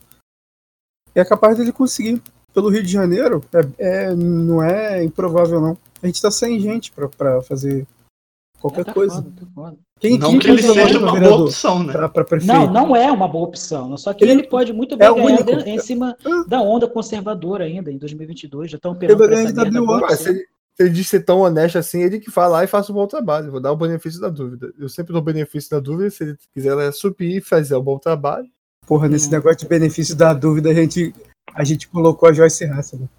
é capaz dele conseguir. Pelo Rio de Janeiro, é, é não é improvável, não. A gente tá sem gente para fazer qualquer É, tá coisa. foda, tá foda. Quem, Não quem que ele seja pra uma vereador? boa opção, né? Pra, pra? Não, não é uma boa opção. Só que Ele- ele pode muito bem é ganhar de- em cima da onda conservadora ainda, em 2022. Já estão Ele operando. Ué, se, ele, se ele diz ser tão honesto assim, ele que fala lá e faça um bom trabalho. Vou dar o benefício da dúvida. Eu sempre dou o benefício da dúvida. Se ele quiser subir e fazer um bom trabalho. Porra, nesse negócio de benefício da dúvida, a gente, a gente colocou a Joyce Hasselman.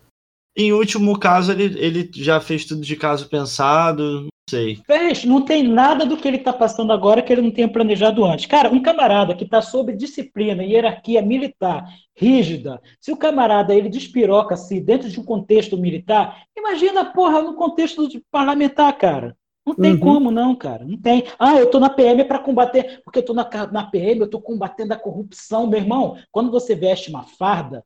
Em último caso, ele, ele já fez tudo de caso pensado, sei. Fez, não tem nada do que ele está passando agora que ele não tenha planejado antes. Cara, um camarada que está sob disciplina e hierarquia militar rígida, se o camarada ele despiroca assim dentro de um contexto militar, imagina, porra, no contexto de parlamentar, cara. Não tem Uhum. como, não, cara. Não tem. Ah, eu tô na PM para combater, porque eu tô na, na PM, eu tô combatendo a corrupção, meu irmão. Quando você veste uma farda,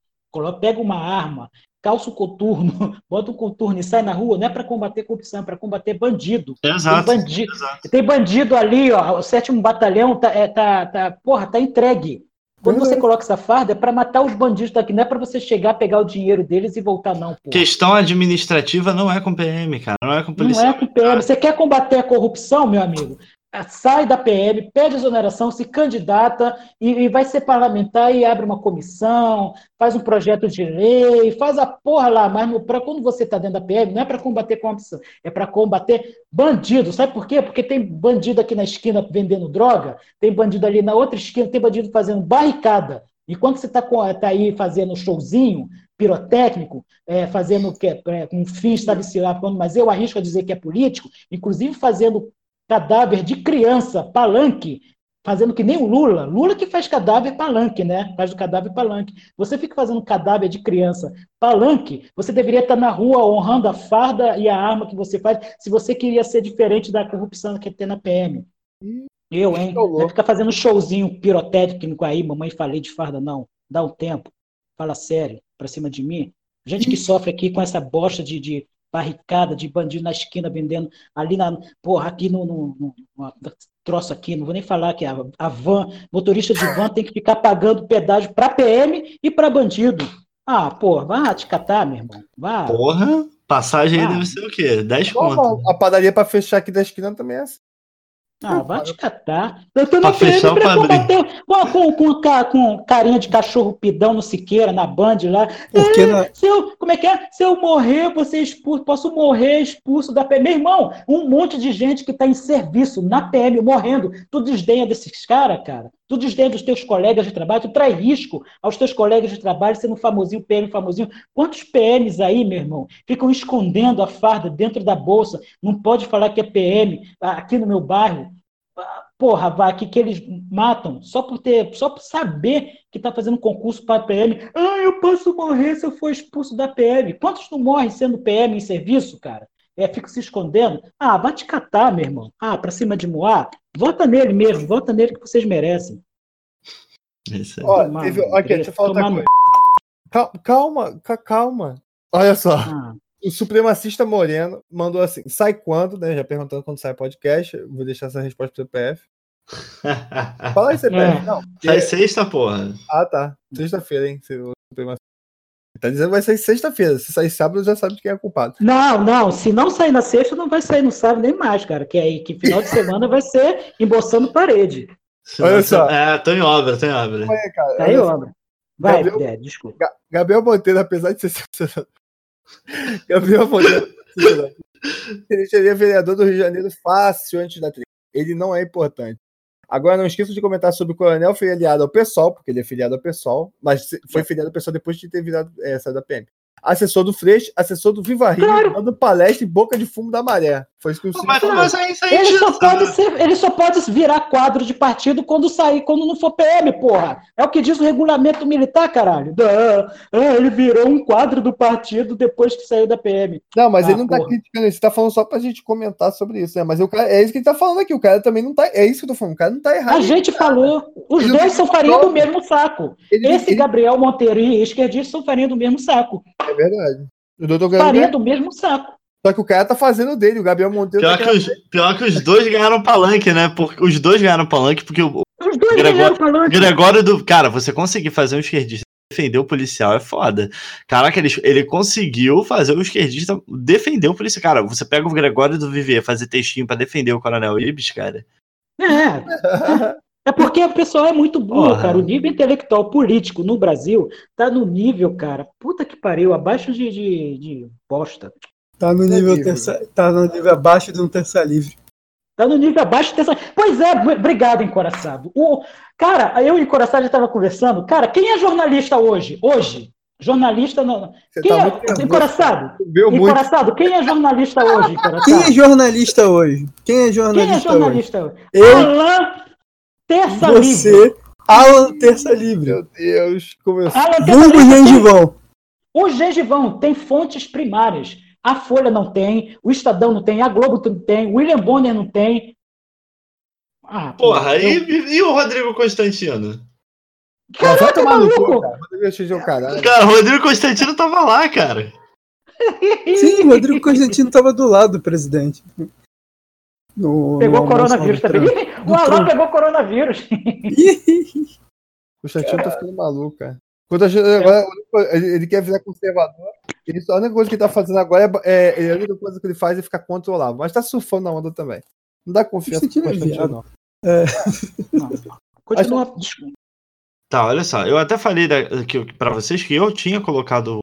pega uma arma, calça o coturno, bota um coturno e sai na rua, não é para combater corrupção, é para combater bandido. Exato. Tem bandido, exato. tem bandido ali, ó. O sétimo batalhão tá, é, tá, tá, porra, tá entregue. Quando você Verdade. coloca essa farda, é para matar os bandidos daqui, não é para você chegar, pegar o dinheiro deles e voltar, não, pô. Questão administrativa não é com PM, cara. Não é com Não policial. é com PM. Você quer combater a corrupção, meu amigo? Ah, Sai da PM, pede exoneração, se candidata e, e vai ser parlamentar e abre uma comissão, faz um projeto de lei, faz a porra lá, mas para quando você está dentro da PM, não é para combater corrupção, é para combater bandido. Sabe por quê? Porque tem bandido aqui na esquina vendendo droga, tem bandido ali na outra esquina, tem bandido fazendo barricada. Enquanto você está tá aí fazendo showzinho, pirotécnico, é, fazendo que, é, sabe-se lá quando, mas eu arrisco a dizer que é político, inclusive fazendo cadáver de criança, palanque, fazendo que nem o Lula. Lula que faz cadáver palanque, né? Faz o cadáver palanque. Você fica fazendo cadáver de criança palanque, você deveria estar na rua honrando a farda e a arma que você faz, se você queria ser diferente da corrupção que tem na PM. Eu, hein? É ficar fazendo showzinho pirotécnico aí, mamãe falei de farda, não. Dá um tempo. Fala sério, pra cima de mim. Gente que sofre aqui com essa bosta de, de barricada, de bandido na esquina vendendo ali na. Porra, aqui no, no, no- no troço aqui, não vou nem falar que a, a van, motorista de van tem que ficar pagando pedágio pra PM e pra bandido. Ah, porra, vá te catar, meu irmão. Vá. Porra, passagem aí Ah. deve ser o quê? 10 conto. Normal, A padaria pra fechar aqui da esquina também é assim. Ah, vai te catar. Eu tô Pra na PM fechar o pra combater com, com, com, ca- com carinha de cachorro pidão no Siqueira, na Band lá. Porque É, na- se eu, como é que é? Se eu morrer, você é expulso, posso morrer expulso da PM. Meu irmão, um monte de gente que está em serviço na PM, morrendo. Tu desdenha desses caras, cara? Tu desdenha dos teus colegas de trabalho, tu traz risco aos teus colegas de trabalho, sendo famosinho, PM famosinho. Quantos PMs aí, meu irmão, ficam escondendo a farda dentro da bolsa? Não pode falar que é PM aqui no meu bairro. Ah, Porra, vai aqui que eles matam só por ter, só por saber que está fazendo concurso para PM. Ah, eu posso morrer se eu for expulso da PM. Quantos não morrem sendo PM em serviço, cara? É, fica se escondendo. Ah, vai te catar, meu irmão. Ah, pra cima de Moá. Vota nele mesmo, vota nele que vocês merecem. Isso aí. Ó, Tomar teve, no- ok, deixa eu falar outra no- coisa. Cal- Calma, ca- calma. Olha só. Ah, O supremacista Moreno mandou assim: sai quando, né? Já perguntando quando sai podcast. eu Vou deixar essa resposta pro CPF. Fala aí, CPF. É. Não. Sai é- sexta, porra. Ah, tá. Sexta-feira, hein? se o supremacista. Tá dizendo que vai sair sexta-feira. Se sair sábado, já sabe de quem é culpado. Não, não, se não sair na sexta, não vai sair no sábado nem mais, cara. Que aí, que final de semana vai ser embolsando parede. Olha só. É, tô em obra, tô em obra. Olha, cara. Tá só. obra. Vai, Gabriel- Dé, desculpa. Ga- Gabriel Monteiro, apesar de ser. Gabriel Monteiro. Ele seria vereador do Rio de Janeiro fácil antes da trilha. Ele não é importante. Agora, não esqueça de comentar sobre o Coronel foi aliado ao PSOL, porque ele é filiado ao PSOL, mas foi filiado ao PSOL depois de ter virado é, saído da PM. Assessor do Freixo, assessor do Viva Rio, Claro. dando palestra em boca de fumo da maré. Foi isso que o Ciro Mas, falou. mas aí, isso aí Ele só, pode ser, ele só pode virar quadro de partido quando sair, quando não for PM, porra. É o que diz o regulamento militar, caralho. Ah, ah, ele virou um quadro do partido depois que saiu da PM. Não, mas Ah, ele não tá porra. criticando isso, tá falando só pra gente comentar sobre isso, né? Mas o cara, é isso que ele tá falando aqui, o cara também não tá. É isso que eu tô falando, o cara não tá errado. A gente falou, os Ele dois são farinha do mesmo saco. Ele- Esse ele- Gabriel Monteiro e esquerdista são farinha do mesmo saco. É verdade. O doutor Farinha Gabriel, do mesmo saco. Só que o cara tá fazendo dele, o Gabriel Monteiro. Pior, tá que os, pior que os dois ganharam palanque, né? Porque, os dois ganharam palanque porque o Os dois Gregório- ganharam falando. Gregório do. Cara, você conseguir fazer um esquerdista defender o policial é foda. Caraca, ele, ele conseguiu fazer o esquerdista defender o policial. Cara, você pega o Gregório do Viver fazer textinho pra defender o Coronel Ibis, cara. É. É porque o pessoal é muito burro, Porra. cara. O nível intelectual político no Brasil tá no nível, cara. Puta que pariu, abaixo de, de, de bosta. Tá no é nível, livre. terça, tá no nível abaixo de um terça livre. Tá no nível abaixo dessa. Pois é, obrigado, Encoraçado. O... Cara, eu e o Encoraçado já estava conversando. Cara, quem é jornalista hoje? Hoje? Jornalista. Não... Você Quem tá é? Encoraçado? Encoraçado, quem é jornalista hoje, Encoraçado? Quem é jornalista hoje? Quem é Quem é jornalista, jornalista hoje? Eu, Alan Terça Livre. você, Alan Terça Livre. Meu Deus, começou. Vulgo Livre. Gengivão. O Gengivão tem fontes primárias. A Folha não tem, o Estadão não tem, a Globo não tem, o William Bonner não tem. Ah, Porra, eu- e, e o Rodrigo Constantino? Vai Caraca, tomar no cu, maluco! cara. Rodrigo é caralho. Cara, Rodrigo Constantino tava lá, cara. Sim, o Rodrigo Constantino tava do lado do presidente. No- Pegou no coronavírus também. O Alan pegou coronavírus. O Constantino tá ficando maluco, cara. Quando a gente- agora, ele quer virar conservador. Ele, só- a única coisa que ele tá fazendo agora é, é- A única coisa que ele faz é ficar controlado. Mas tá surfando na onda também. Não dá confiança pro Constantino é Constantino, viado. não. Não, Continua. desculpa. Tá, olha só. Eu até falei da, que, pra vocês que eu tinha colocado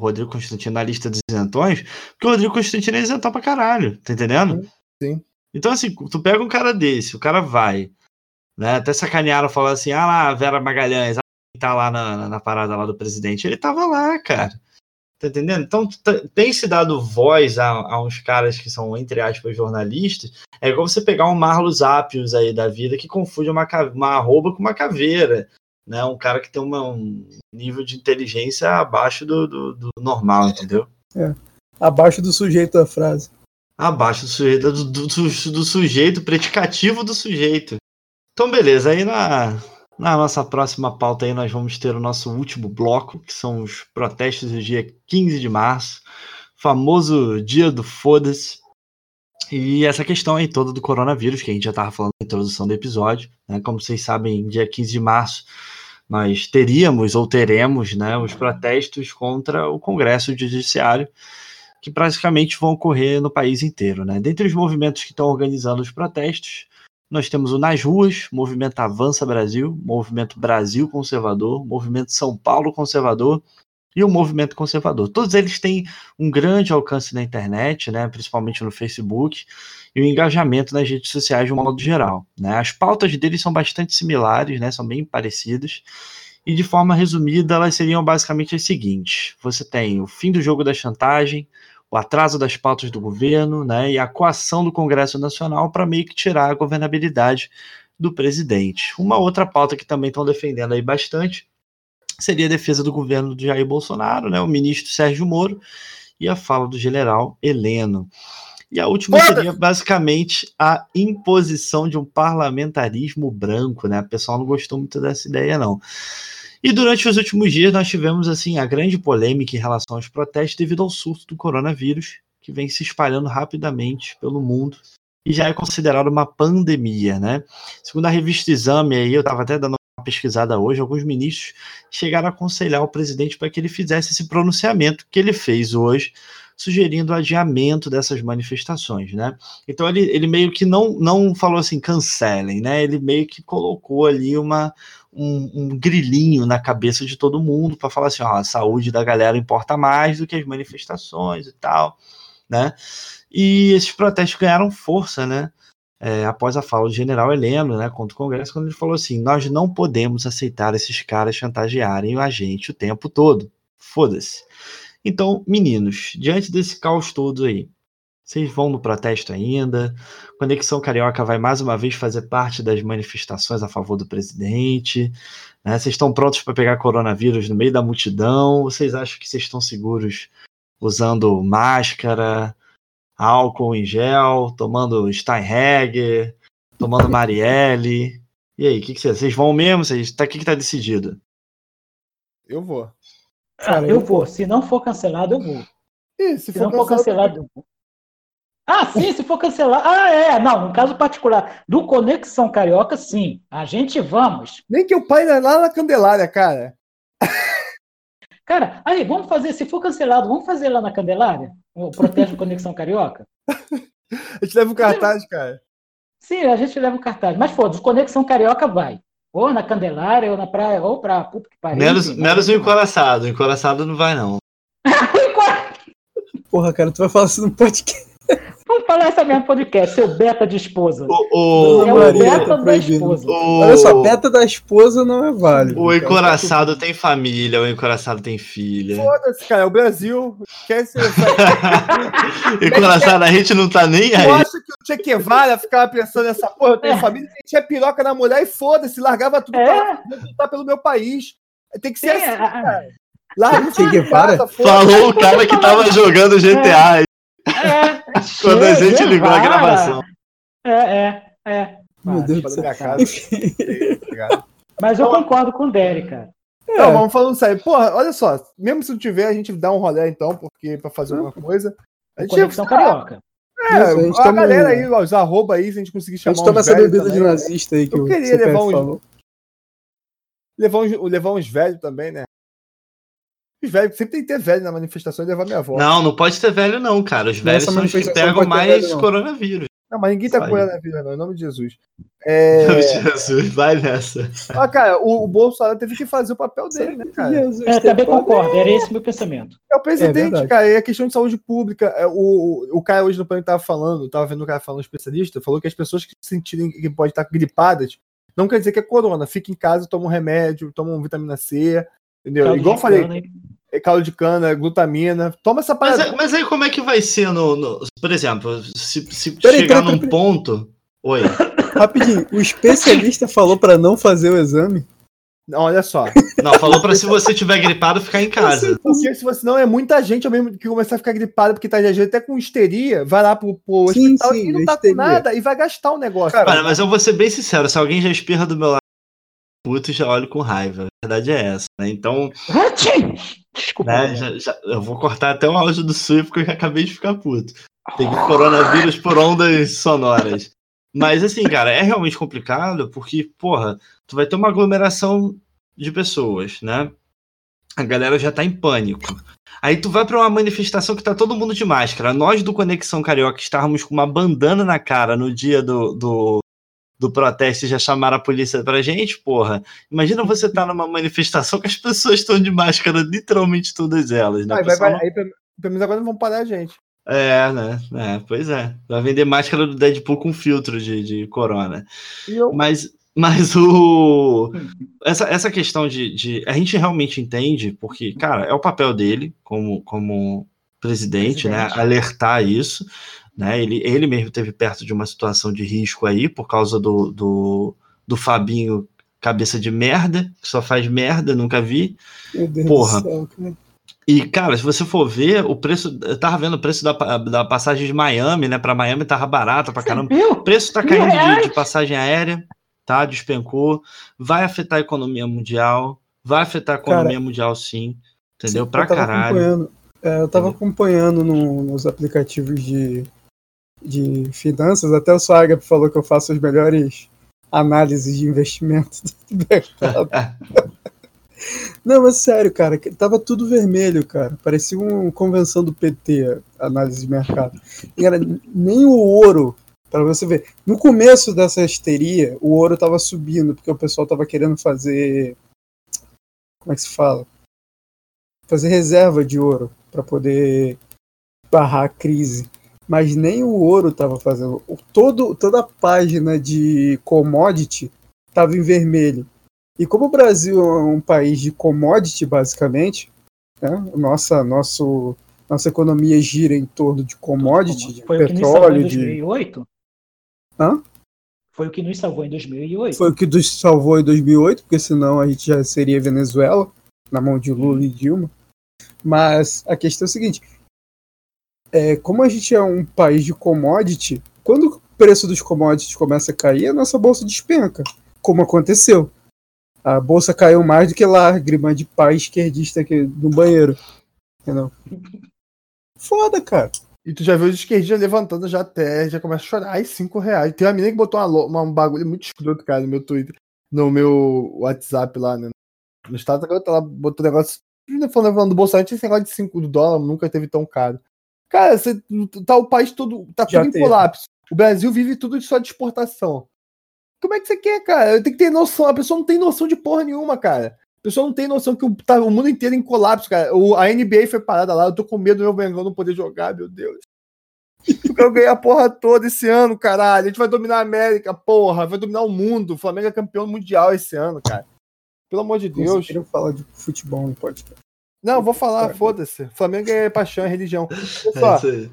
o Rodrigo Constantino na lista dos isentões, porque o Rodrigo Constantino é isentão pra caralho, tá entendendo? Sim. Então, assim, tu pega um cara desse, o cara vai, né? Até sacanearam, falaram assim, ah lá, Vera Magalhães, tá lá na, na- parada lá do presidente. Ele tava lá, cara. Tá entendendo? Então, t- tem se dado voz a, a uns caras que são, entre aspas, jornalistas. É igual você pegar um Marlos Apios aí da vida que confunde uma, uma arroba com uma caveira. Né? Um cara que tem uma- um nível de inteligência abaixo do, do- do normal, entendeu? Abaixo do sujeito da frase. Abaixo do sujeito, do, do, do- sujeito, predicativo do sujeito. Então, beleza. Aí na, na nossa próxima pauta aí nós vamos ter o nosso último bloco, que são os protestos do dia 15 de março, famoso dia do foda-se. E essa questão aí toda do coronavírus, que a gente já estava falando na introdução do episódio. Né? Como vocês sabem, dia 15 de março nós teríamos ou teremos né, os protestos contra o Congresso Judiciário, que praticamente vão ocorrer no país inteiro. Né? Dentre os movimentos que estão organizando os protestos, nós temos o Nas Ruas, Movimento Avança Brasil, Movimento Brasil Conservador, Movimento São Paulo Conservador e o Movimento Conservador. Todos eles têm um grande alcance na internet, né, principalmente no Facebook, e o engajamento nas redes sociais de um modo geral. Né? As pautas deles são bastante similares, né, são bem parecidas, e de forma resumida, elas seriam basicamente as seguintes: você tem o fim do jogo da chantagem, o atraso das pautas do governo, né, e a coação do Congresso Nacional para meio que tirar a governabilidade do presidente. Uma outra pauta que também estão defendendo aí bastante seria a defesa do governo de Jair Bolsonaro, né, o ministro Sérgio Moro e a fala do general Heleno. E a última seria basicamente a imposição de um parlamentarismo branco, né? O pessoal não gostou muito dessa ideia, não. E durante os últimos dias nós tivemos assim a grande polêmica em relação aos protestos devido ao surto do coronavírus, que vem se espalhando rapidamente pelo mundo e já é considerado uma pandemia, né? Segundo a revista Exame, aí eu estava até dando uma pesquisada hoje, alguns ministros chegaram a aconselhar o presidente para que ele fizesse esse pronunciamento que ele fez hoje, sugerindo o adiamento dessas manifestações, né? Então ele, ele meio que não, não falou assim, cancelem, né? Ele meio que colocou ali uma, um, um grilinho na cabeça de todo mundo para falar assim, ó, a saúde da galera importa mais do que as manifestações e tal, né? E esses protestos ganharam força, né? É, após a fala do general Heleno, né, contra o Congresso, quando ele falou assim: nós não podemos aceitar esses caras chantagearem a gente o tempo todo. Foda-se. Então, meninos, diante desse caos todo aí, vocês vão no protesto ainda? Conexão Carioca vai mais uma vez fazer parte das manifestações a favor do presidente? Né? Vocês estão prontos para pegar coronavírus no meio da multidão? Vocês acham que vocês estão seguros usando máscara, álcool em gel, tomando Steinhegger, tomando Marielle? E aí, o que, que vocês, vocês vão mesmo? Vocês, tá, o que, que tá decidido? Eu vou. Ah, Cara, eu eu- vou. Se não for cancelado, eu vou. Ih, se Se não for cancelado, eu vou. Ah, sim, se for cancelar. Ah, é. Não, no caso particular do Conexão Carioca, sim. A gente vamos. Nem que eu pare lá na Candelária, cara. Cara, aí, vamos fazer, se for cancelado, vamos fazer lá na Candelária? O protesto do Conexão Carioca? A gente leva o cartaz, cara. Sim, a gente leva o cartaz. Mas foda-se, Conexão Carioca vai. Ou na Candelária, ou na praia, ou pra puta que pariu. Menos, menos o encoraçado. O encoraçado não vai, não. Porra, cara, tu vai falar isso no podcast. Vamos falar essa mesmo podcast, seu beta de esposa. O, É o, o Maria, beta tá da esposa. o, Olha só, beta da esposa não é válido. o cara. encoraçado tem família, o encoraçado tem filha. Foda-se, cara. O Brasil quer ser. encoraçado, a gente não tá nem aí. acha que o Che Guevara ficava pensando nessa porra? Eu tenho É. família, tinha piroca na mulher e foda-se, largava tudo É. pra lutar pelo meu país. Tem que ser Sim, assim, a- cara. Larga Che Guevara? casa, foda-se. Falou o cara que tava jogando GTA É, quando a gente ligou a gravação. É, é, é. Meu Deus do céu. minha casa? Mas eu concordo com o Derek, cara. É, Não, vamos falando sério. Porra, olha só. Mesmo se não tiver, a gente dá um rolê então, porque pra fazer alguma coisa. A gente Conexão Carioca. É, Isso, a gente a toma- galera aí, ó, os arroba aí, se a gente conseguir a chamar gente toma essa bebida de também, nazista aí que Eu o queria levar uns- falou. Levar uns, levar uns velhos também, né? Os velhos, sempre tem que ter velho na manifestação e levar minha avó. Não, não pode ter velho, não, cara. Os velhos Nessa são os que pegam mais velho, não. coronavírus. Não, mas ninguém tá com vida, não, em nome de Jesus. É... Jesus, vai nessa. Ah, cara, o, o Bolsonaro teve que fazer o papel dele, né, cara? Jesus, É, também concordo, era esse meu pensamento. É o presidente, verdade. cara, e a questão de saúde pública. é, O, o, o cara hoje no plano tava falando, tava vendo o cara falando, um especialista, falou que as pessoas que se sentirem que podem estar gripadas, não quer dizer que é corona. Fica em casa, toma um remédio, toma um vitamina C, entendeu? Caldo Igual eu falei, cana, é caldo de cana, glutamina, toma essa Mas, parada. é- mas aí como é que vai ser no. no- por exemplo, se, se Peraí, chegar peraí, num peraí. ponto. Oi. Rapidinho, o especialista falou pra não fazer o exame. Não, olha só. Não, falou pra se você tiver gripado, ficar em casa. Porque se você não é muita gente ao mesmo que começar a ficar gripado porque tá viajando até com histeria, vai lá pro, pro Sim, hospital sim, e não tá histeria. com nada e vai gastar o negócio. Cara, mas eu vou ser bem sincero, se alguém já espirra do meu lado, puto, já olho com raiva. A verdade é essa, né? Então! Desculpa. né, já- já- eu vou cortar até o áudio do Sui porque eu já acabei de ficar puto. Peguei coronavírus por ondas sonoras. Mas assim, cara, é realmente complicado porque, porra, tu vai ter uma aglomeração de pessoas, né? A galera já tá em pânico. Aí tu vai pra uma manifestação que tá todo mundo de máscara. Nós do Conexão Carioca estávamos com uma bandana na cara no dia do, do, do protesto e já chamaram a polícia pra gente, porra. Imagina você tá numa manifestação que as pessoas estão de máscara, literalmente todas elas, né? Aí, vai, vai, aí pelo menos agora não vão parar a gente. é, né? É, pois é. Vai vender máscara do Deadpool com filtro de, de corona. Eu, Mas, mas o. Essa, essa questão de, de. A gente realmente entende, porque, cara, é o papel dele como, como presidente, né? Presidente. Alertar isso. Né? Ele, ele mesmo teve perto de uma situação de risco aí, por causa do, do, do Fabinho cabeça de merda, que só faz merda, nunca vi. Meu Deus Porra. do céu, cara. E, cara, se você for ver, o preço. Eu tava vendo o preço da, da passagem de Miami, né? Pra Miami tava barata pra caramba. Viu? O preço tá caindo de, de passagem aérea, tá? Despencou. Vai afetar a economia mundial. Vai afetar a economia mundial, sim. Entendeu? Sim, pra eu caralho. é, eu tava acompanhando no- nos aplicativos de, de finanças, até o Saga falou que eu faço as melhores análises de investimento do mercado. Não, mas sério, cara, tava tudo vermelho, cara. Parecia uma convenção do PT, análise de mercado. E era nem o ouro, para você ver. No começo dessa histeria, o ouro tava subindo, porque o pessoal tava querendo fazer. Como é que se fala? Fazer reserva de ouro para poder barrar a crise. Mas nem o ouro tava fazendo. O- Todo, toda a página de commodity tava em vermelho. E como o Brasil é um país de commodity, basicamente, né? Nossa, nosso, nossa economia gira em torno de commodity, de Foi petróleo, de. 2008? Hã? Foi o que nos salvou em 2008? Foi o que nos salvou em 2008, porque senão a gente já seria Venezuela, na mão de Lula e Dilma. Mas a questão é a seguinte: é, como a gente é um país de commodity, quando o preço dos commodities começa a cair, a nossa bolsa despenca, como aconteceu. A bolsa caiu mais do que lágrima de pai esquerdista aqui no banheiro. Entendeu? Foda, cara. E tu já viu os esquerdistas levantando já até, já começa a chorar. Ai, 5 reais. Tem uma menina que botou uma, uma- um bagulho muito escroto, cara, no meu Twitter, no meu WhatsApp lá, né? No agora ela botou um negócio. Falando, falando do Bolsonaro, tinha esse negócio de 5 dólares, nunca teve tão caro. Cara, você, tá o país todo. Tá Já tudo em teve. colapso. O Brasil vive tudo só de exportação. Como é que você quer, cara? Tem que ter noção. A pessoa não tem noção de porra nenhuma, cara. A pessoa não tem noção que o, tá o mundo inteiro em colapso, cara. O, a NBA foi parada lá. Eu tô com medo do meu Mengão não poder jogar, meu Deus. Eu quero ganhar a porra toda esse ano, caralho. A gente vai dominar a América, porra. Vai dominar o mundo. O Flamengo é campeão mundial esse ano, cara. Pelo amor de Deus. Queria falar de futebol no podcast. Não, vou falar, foda-se. Flamengo é paixão, é religião. É isso aí.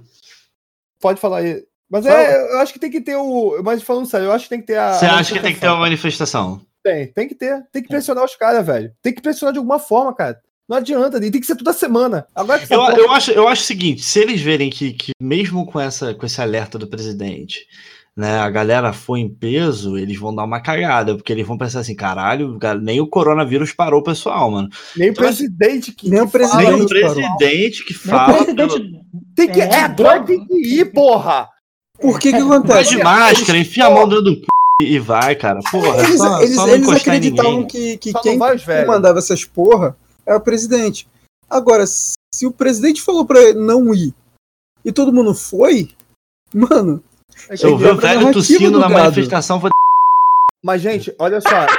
pode falar aí. Mas Fala. é, eu acho que tem que ter o. Mas falando sério, eu acho que tem que ter a. Você acha que tem que ter uma manifestação? Tem, tem que ter. Tem que pressionar os caras, velho. Tem que pressionar de alguma forma, cara. Não adianta, tem que ser toda semana. Agora Eu, porra- eu, acho, eu acho o seguinte: se eles verem que, que mesmo com, essa, com esse alerta do presidente, né, a galera foi em peso, eles vão dar uma cagada, porque eles vão pensar assim: caralho, cara, nem o coronavírus parou o pessoal, mano. nem o então, presidente que. Nem o que fala- presidente Nem o presidente que fala. presidente. Tem que. É, É, agora tem que ir, porra! Por que que Vai acontece? de máscara, enfia a mão dentro do c... e vai, cara. Porra, Eles, só, eles, só eles acreditavam que, que Só quem vai mandava essas porra era o presidente. Agora, se o presidente falou pra não ir e todo mundo foi, mano, É Se eu ver o velho tossindo do na gado. manifestação, vou Mas, gente, olha só.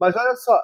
Mas olha só,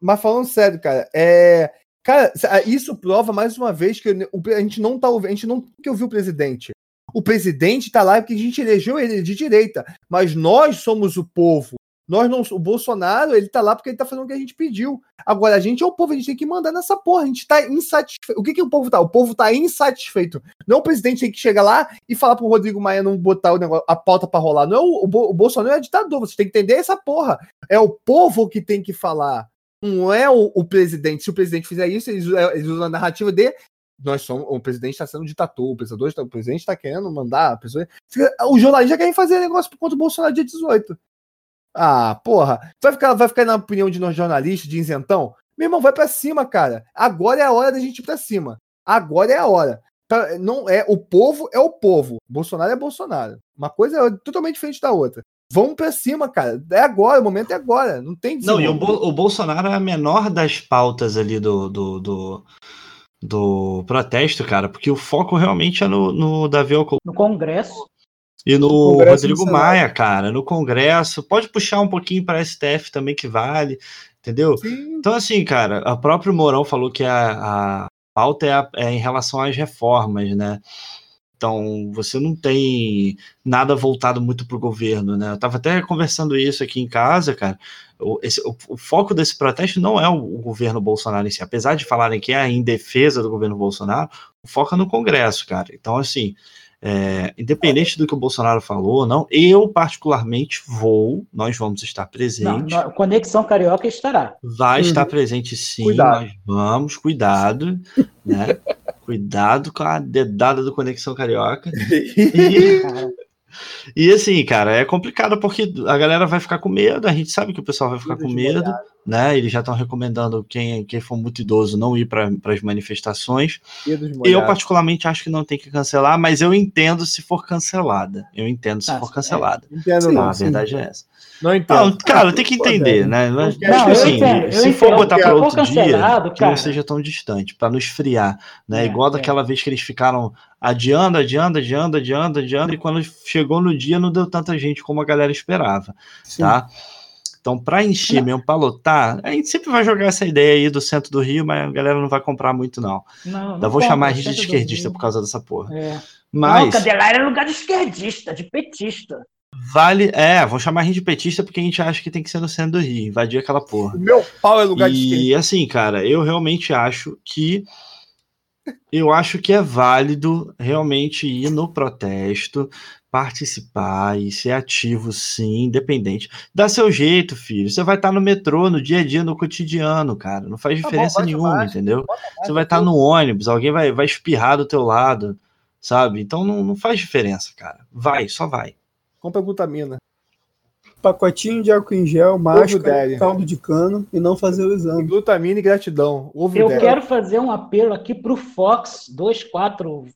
mas, falando sério, cara, é. Cara, isso prova mais uma vez que a gente não tá ouvindo, a gente não tem que ouvir o presidente. O presidente tá lá porque a gente elegeu ele de direita, mas nós somos o povo. Nós não, o Bolsonaro, ele tá lá porque ele tá fazendo o que a gente pediu. Agora, a gente é o povo, a gente tem que mandar nessa porra. A gente tá insatisfeito. O que que o povo tá? O povo tá insatisfeito. Não é o presidente tem que chegar lá e falar pro Rodrigo Maia não botar o negócio, a pauta pra rolar. Não é o, o, Bo- o Bolsonaro é ditador, você tem que entender essa porra. É o povo que tem que falar. Não é o, o presidente. Se o presidente fizer isso, eles, usam- eles usam a narrativa de nós somos, o presidente está sendo ditador, o tá- o presidente está querendo mandar, a pessoa, os jornalistas já querem fazer negócio por conta do Bolsonaro dia 18. Ah, porra. Vai ficar, vai ficar na opinião de nós jornalistas, de isentão? Meu irmão, vai pra cima, cara. Agora é a hora da gente ir pra cima. Agora é a hora. Pra- Não é o povo é o povo. Bolsonaro é Bolsonaro. Uma coisa é totalmente diferente da outra. Vamos pra cima, cara. É agora, o momento é agora. Não tem Não, e o. Bo- o Bolsonaro é a menor das pautas ali do, do, do, do protesto, cara, porque o foco realmente é no, no Davi Alcolumbre No Congresso. E no no Rodrigo. Maia, cara, no Congresso. Pode puxar um pouquinho para STF também, que vale, entendeu? Sim. Então, assim, cara, o próprio Mourão falou que a, a pauta é, a- é em relação às reformas, né? Então, você não tem nada voltado muito para o governo, né? Eu estava até conversando isso aqui em casa, cara. O, esse- o- o foco desse protesto não é o, o governo Bolsonaro em si. Apesar de falarem que é em defesa do governo Bolsonaro, o foco é no Congresso, cara. Então, assim, é, independente do que o Bolsonaro falou ou não, eu particularmente vou, nós vamos estar Não, presentes. não, Conexão Carioca estará. Vai Uhum. estar presente sim, Cuidado. nós vamos, cuidado, né? cuidado com a dedada do Conexão Carioca. E, e assim, cara, é complicado porque a galera vai ficar com medo, a gente sabe que o pessoal vai ficar Tudo com medo, né? Eles já estão recomendando quem, quem for muito idoso não ir para as manifestações. Eu, particularmente, acho que não tem que cancelar, mas eu entendo se for cancelada. Eu entendo se Ah, for é. cancelada. Entendo, Sim, Tá, não. a verdade é essa. Não entendo. Não, cara, tem que entender, né? Mas, tipo Não, eu assim, entendo, se for entendo. botar para for outro dia, cancelado, que não cara. seja tão distante, para não esfriar, né? É, Igual é. daquela vez que eles ficaram adiando, adiando, adiando, adiando, adiando, e quando chegou no dia não deu tanta gente como a galera esperava, Sim. tá? Então, para encher mesmo, para lotar, a gente sempre vai jogar essa ideia aí do centro do Rio, mas a galera não vai comprar muito, não. não, Ainda não vou compra, chamar a gente de esquerdista por causa dessa porra. É. Não, Mas Candelária é lugar de esquerdista, de petista. Vale. É, vou chamar a gente de petista porque a gente acha que tem que ser no centro do Rio, invadir aquela porra. O meu pau é lugar de esquerda. E assim, cara, eu realmente acho que eu acho que é válido realmente ir no protesto, participar e ser ativo, sim, independente. Dá seu jeito, filho. Você vai estar no metrô, no dia a dia, no cotidiano, cara. Não faz Tá bom, diferença bota nenhuma, entendeu? Você vai estar no ônibus, alguém vai, vai espirrar do teu lado, sabe? Então não, não faz diferença, cara. Vai, só vai. Compra glutamina. pacotinho de álcool em gel, máscara, caldo de cano e não fazer o exame. Glutamina e gratidão. Ovo Eu dela. quero fazer um apelo aqui pro Fox 24.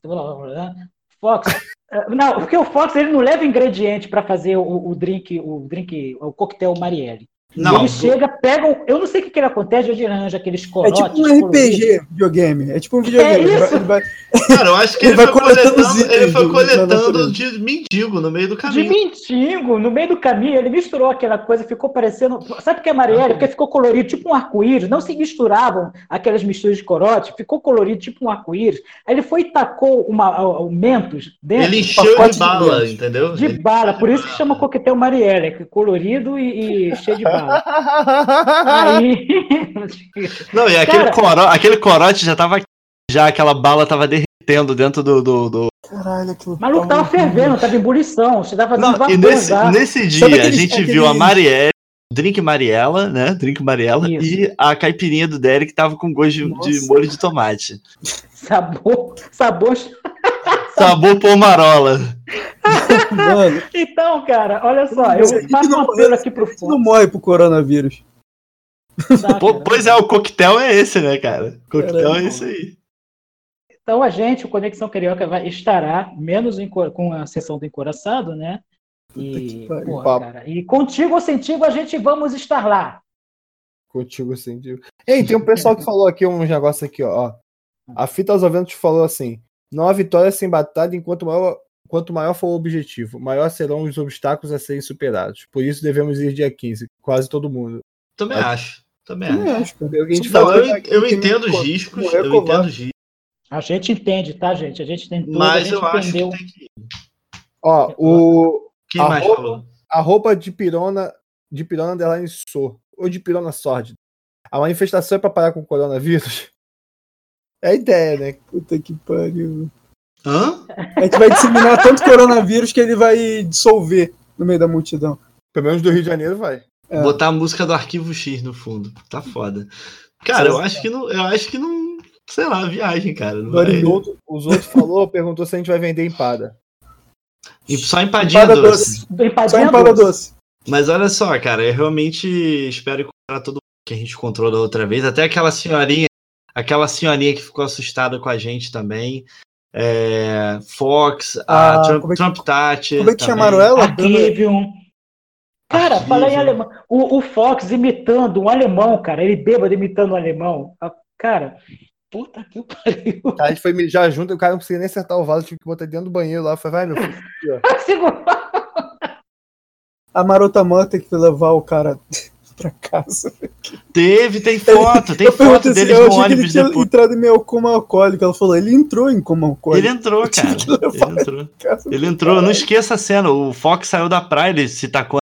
Fox. eh, Não, porque o Fox ele não leva ingrediente para fazer o, o drink, o drink, o coquetel Marielle. Não, ele chega, pega. um- Eu não sei o que, que ele acontece, ele arranja aqueles É corotes. tipo um coloridos. RPG videogame. É tipo um videogame. Ele vai- isso? ele vai- Cara, eu acho que Ele ele, vai foi coletando ele foi coletando de mendigo no meio do De caminho. mendigo, no meio do caminho, ele misturou aquela coisa, ficou parecendo. Sabe o que é Marielle? Porque ficou colorido, tipo um arco-íris. Não se misturavam aquelas misturas de corote, ficou colorido, tipo um arco-íris. Aí ele foi e tacou uma, o o Mentos dentro. Ele encheu de de bala, dentes. entendeu? De bala, por isso que chama coquetel Marielle, é que colorido e, e cheio de bala. Aí. Não, e aquele, Cara- coro, aquele corote já tava. Já aquela bala tava derretendo dentro do. do, do- Caralho, maluco tava fervendo, tava em ebulição, você tava fazendo Não, e vapor nesse, já. nesse dia a aqueles- gente viu a Marielle, Drink Mariela, né? Drink Mariela Isso. e a caipirinha do Derek tava com gosto de, de molho de tomate. Sabor, sabor. Sabor pomarola. Mano, Então, cara, olha só, eu faço um não- apelo aqui pro você não fundo. morre pro coronavírus. tá, pois é, o coquetel é esse, né, cara? O coquetel Caramba. é esse aí. Então a gente, o Conexão Carioca, vai, estará menos com a sessão do encoraçado, né? E, porra, cara, e contigo ou sentigo a gente vamos estar lá. Contigo digo. Ei, tem um pessoal que falou aqui uns negócios aqui, ó. ó. A Fita aos Ventos falou assim: não há vitória sem batalha enquanto maior, quanto maior for o objetivo, maior serão os obstáculos a serem superados. Por isso devemos ir dia 15, quase todo mundo. Também acho. Também Também acho. acho. Eu, Não, falou eu, entendo os riscos, eu entendo os riscos, A gente entende, tá, gente? A gente tem tudo, a mas gente eu acho entendeu. que tem que ir. Ó, o, Quem A mais roupa- falou? a roupa de pirona, de pirona underline sor, ou de pirona sórdida. A manifestação é para parar com o coronavírus? É a ideia, né? Puta que pariu. Hã? A gente vai disseminar tanto coronavírus que ele vai dissolver no meio da multidão. Pelo menos do Rio de Janeiro vai. É. Botar a música do Arquivo X no fundo. Tá foda. Cara, eu acho que não. Eu acho que não. Sei lá, viagem, cara. Não Os vai- outros, os outros falou, perguntou se a gente vai vender empada. E Só empadinha Empada doce. doce. Do Só empadinha empada doce. doce. Mas olha só, cara, eu realmente espero encontrar todo mundo que a gente encontrou da outra vez. Até aquela senhorinha, aquela senhorinha que ficou assustada com a gente também. É, Fox, a Ah, Trump, como é que- Trump Tati. Como é que também. chamaram ela? Arquivium. Cara, Arquivium. fala em alemão. O, o Fox imitando um alemão, cara. Ele bêbado imitando um alemão. Cara, puta que pariu. A gente foi mijar junto e o cara não conseguia nem acertar o vaso, tive que botar dentro do banheiro lá. Eu falei, vai, meu filho. aqui. A Marota Manta que foi levar o cara pra casa. Teve, tem foto, tem eu foto deles eu no achei que ele ônibus depois. entrado em coma alcoólico. Ela falou, ele entrou em coma Ele alcoólico. entrou, Eu tive cara. Ele entrou. Ele entrou, não esqueça a cena. O Fox saiu da praia, ele se tacou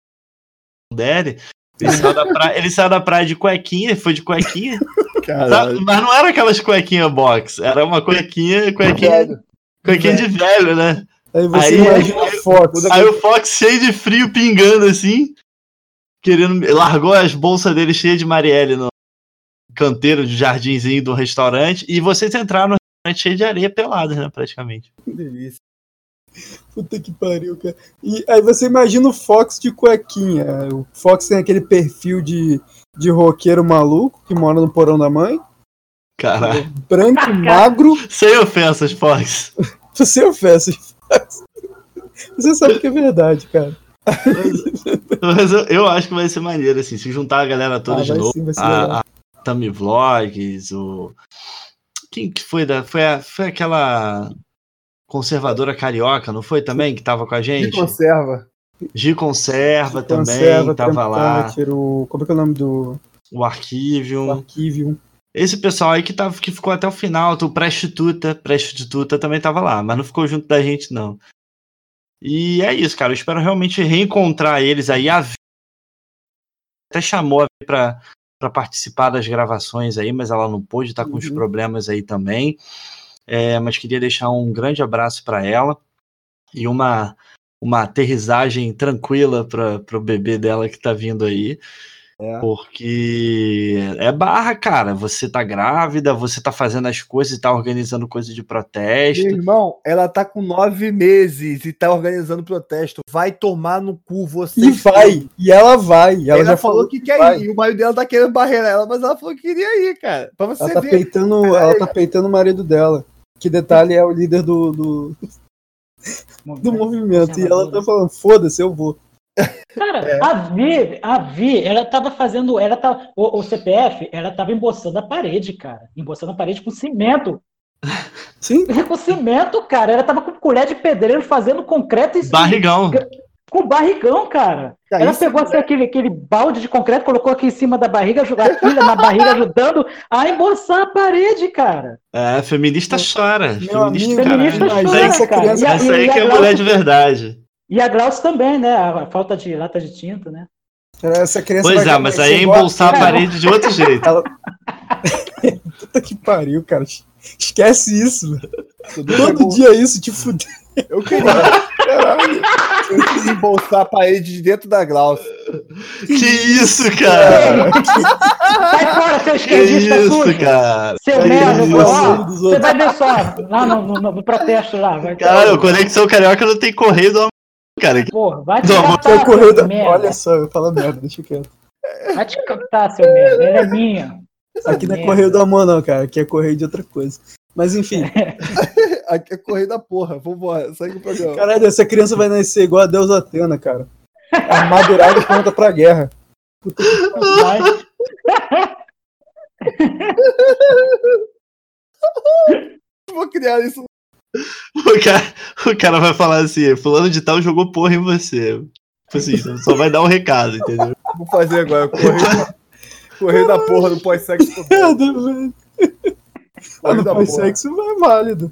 na dele. Ele saiu da praia, ele saiu da praia de cuequinha, foi de cuequinha. tá? Caralho. Mas não era aquelas cuequinhas box, era uma cuequinha, cuequinha, Velho. cuequinha de velho, né? Aí você Aí- imagina a Fox. Aí o Fox cheio de frio, pingando assim, querendo. Largou as bolsas dele cheias de Marielle no canteiro de jardinzinho do restaurante. E vocês entraram no restaurante cheio de areia pelada, né? Praticamente. Que delícia. Puta que pariu, cara. E aí você imagina o Fox de cuequinha. O Fox tem aquele perfil de, de roqueiro maluco que mora no porão da mãe. Caralho. Branco, magro. Sem ofensas, Fox. Você ofensa. Fox. Você sabe que é verdade, cara. Mas eu, eu acho que vai ser maneiro, assim, se juntar a galera toda Ah, de novo. sim. A, a Tami Vlogs, o. Quem que foi da. Foi, a- foi aquela conservadora carioca, não foi também? Que tava com a gente? conserva. Gi Conserva também, Conserva, tava lá. O- Como é que é o nome do O Arquivium. o arquivo? Esse pessoal aí que, tava, que ficou até o final, o Prestituta, Prestituta também tava lá, mas não ficou junto da gente, não. E é isso, cara. Eu espero realmente reencontrar eles aí. A Vi até chamou a Vi pra, pra participar das gravações aí, mas ela não pôde, tá com os Uhum. problemas aí também. É, mas queria deixar um grande abraço para ela e uma, uma aterrissagem tranquila para o bebê dela que tá vindo aí. É. Porque é barra, cara. Você tá grávida, você tá fazendo as coisas e tá organizando coisas de protesto. Meu irmão, ela tá com nove meses e tá organizando protesto. Vai tomar no cu você. E vai, e ela vai. e Ela, Ela, já falou, que quer vai. ir. E o marido dela tá querendo barreira ela, mas ela falou que queria ir, cara. Pra você Ela tá ver. peitando, ela tá peitando o marido dela. Que detalhe é o líder do, do, do movimento. E ela tá falando, foda-se, eu vou. Cara, É. a Vi, a Vi, ela tava fazendo, ela tá, o, o CPF, ela tava emboçando a parede, cara. Emboçando a parede com cimento. Sim, Com cimento, cara. Ela tava com colher de pedreiro fazendo concreto e Barrigão. com barrigão, cara. Cara, ela pegou assim, aquele, aquele balde de concreto, colocou aqui em cima da barriga, jogou a filha na barriga, ajudando a emboçar a parede, cara. É, feminista chora. meu Feminista, amigo, feminista chora, essa cara. criança. E a- Essa aí que é a mulher de verdade. E a Glaucio também, né? A falta de lata de tinta, né? Essa criança Pois é, mas aí é embolsar a parede de outro jeito. Ela... Puta que pariu, cara. Esquece isso, velho. Todo dia isso, te fuder. Eu queria. Caralho. Eu queria embolsar a parede de dentro da Glaucia. Que isso, cara? Sai fora, seu Que esquerdista sujo! isso, cara? Seu merda, você vai ver só, lá no, no- no protesto lá. Vai, Cara, o Conexão Carioca não tem correio do cara. Porra, vai te Não, Que é catar, da... merda. Olha só, eu falo merda, deixa quieto. Vai te catar, seu merda. Ela é minha. Aqui não é merda. correio do amor, não, cara. Aqui é correio de outra coisa. Mas enfim, Aqui é correio da porra. Vambora, segue o programa. caralho, essa criança vai nascer igual a Deus Atena, cara. Armadurada e pronta pra guerra. Vai. Vou criar isso. O cara, o cara vai falar assim: Fulano de Tal jogou porra em você. Tipo assim, só vai dar um recado, entendeu? Vou fazer agora. Correio da, correio da porra do pós-sexo. Correio da Não faz porra. sexo, não é válido.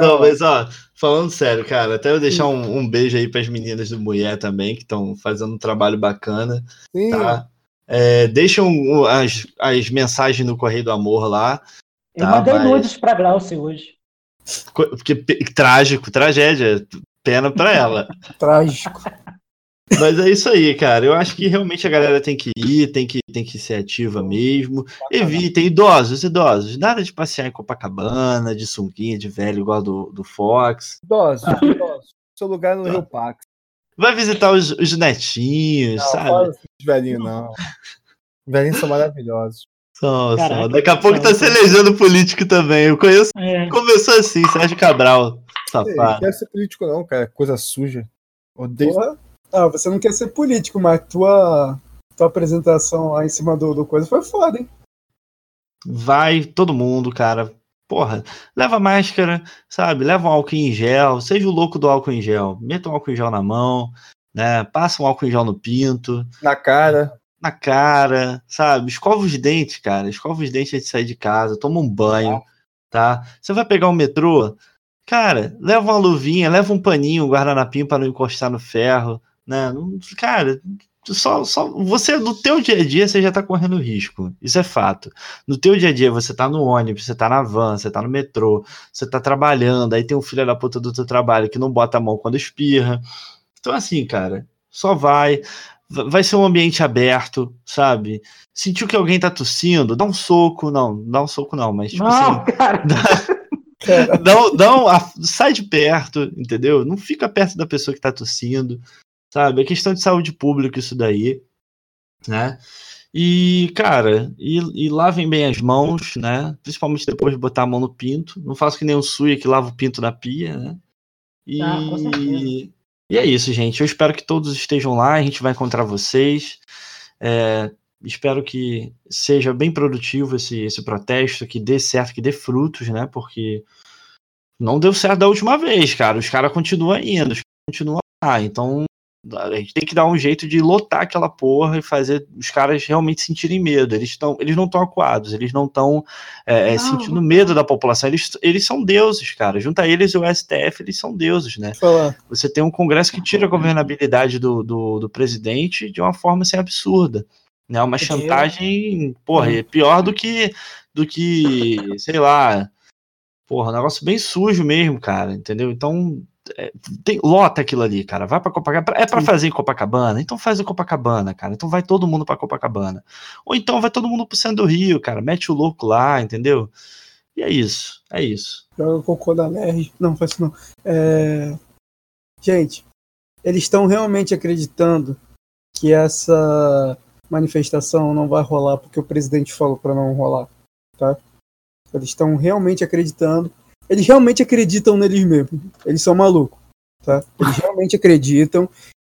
Não, mas ó, falando sério, cara, até eu deixar um, um beijo aí pras meninas do Mulher também, que estão fazendo um trabalho bacana, Sim, tá? É, deixam as, as mensagens no Correio do Amor lá. Eu Tá, mandei mas- nudes pra Glaucio hoje. Porque trágico, tragédia, pena pra ela. Trágico. Mas é isso aí, cara. Eu acho que realmente a galera tem que ir, tem que, tem que ser ativa mesmo. Evitem, idosos, idosos. Nada de passear em Copacabana, de sunguinha, de velho, igual do, do Fox. idosos, idosos. Seu lugar é no Rio Pax. Vai visitar os, os netinhos, Não, sabe? fala assim velhinhos, não. Os velhinhos são maravilhosos. Só, Caraca. Daqui a pouco tá se elegendo político também. Eu conheço. É. Começou assim, Sérgio Cabral, safado. Não quero ser político, não, cara. Coisa suja. Odeio. Porra. Ah, você não quer ser político, mas tua, tua apresentação lá em cima do, do coisa foi foda, hein? Vai todo mundo, cara. Porra, leva máscara, sabe? Leva um álcool em gel. Seja o louco do álcool em gel. Meta um álcool em gel na mão, né? Passa um álcool em gel no pinto, Na cara. Na cara, sabe? Escova os dentes, cara. Escova os dentes antes de sair de casa. Toma um banho, tá? Você vai pegar o metrô, cara, leva uma luvinha, leva um paninho, um guardanapinho para não encostar no ferro, né? Cara, só, só você no teu dia a dia você já tá correndo risco. Isso é fato. No teu dia a dia você tá no ônibus, você tá na van, você tá no metrô, você tá trabalhando, aí tem um filho da puta do teu trabalho que não bota a mão quando espirra. Então assim, cara, só vai Va- vai ser um ambiente aberto, sabe? Sentiu que alguém tá tossindo, dá um soco, não, dá um soco não, mas tipo assim, Não, cara. Cara, dá, um- dá um- sai de perto, entendeu? Não fica perto da pessoa que tá tossindo, sabe? É questão de saúde pública isso daí, né? E, cara, e, e lavem bem as mãos, né? Principalmente depois de botar a mão no pinto. Não faço que nem o Suia que lava o pinto na pia, né? E, Ah. E é isso, gente. Eu espero que todos estejam lá, a gente vai encontrar vocês. É, espero que seja bem produtivo esse, esse protesto, que dê certo, que dê frutos, né? Porque não deu certo da última vez, cara. Os caras continuam indo, os caras continuam lá. Então a gente tem que dar um jeito de lotar aquela porra e fazer os caras realmente sentirem medo. Eles, tão, eles não estão acuados, eles não estão Não. sentindo medo da população. Eles, eles são deuses, cara. Junto a eles e o STF, eles são deuses, né? Você tem um Congresso que tira a governabilidade do, do, do presidente de uma forma assim, absurda. Né? Uma chantagem, porra, é pior do que, do que, sei lá, porra, um negócio bem sujo mesmo, cara, entendeu? Então, é, tem, lota aquilo ali, cara. Vai pra Copacabana. É pra fazer em Copacabana? Então faz em Copacabana, cara. Então vai todo mundo pra Copacabana. Ou então vai todo mundo pro centro do Rio, cara. Mete o louco lá, entendeu? E é isso. É isso. Joga cocô da Lerge. Não, faz isso não. É... Gente, eles estão realmente acreditando que essa manifestação não vai rolar porque o presidente falou para não rolar, tá? Eles estão realmente acreditando. Eles realmente acreditam neles mesmos. Eles são malucos, tá? Eles realmente acreditam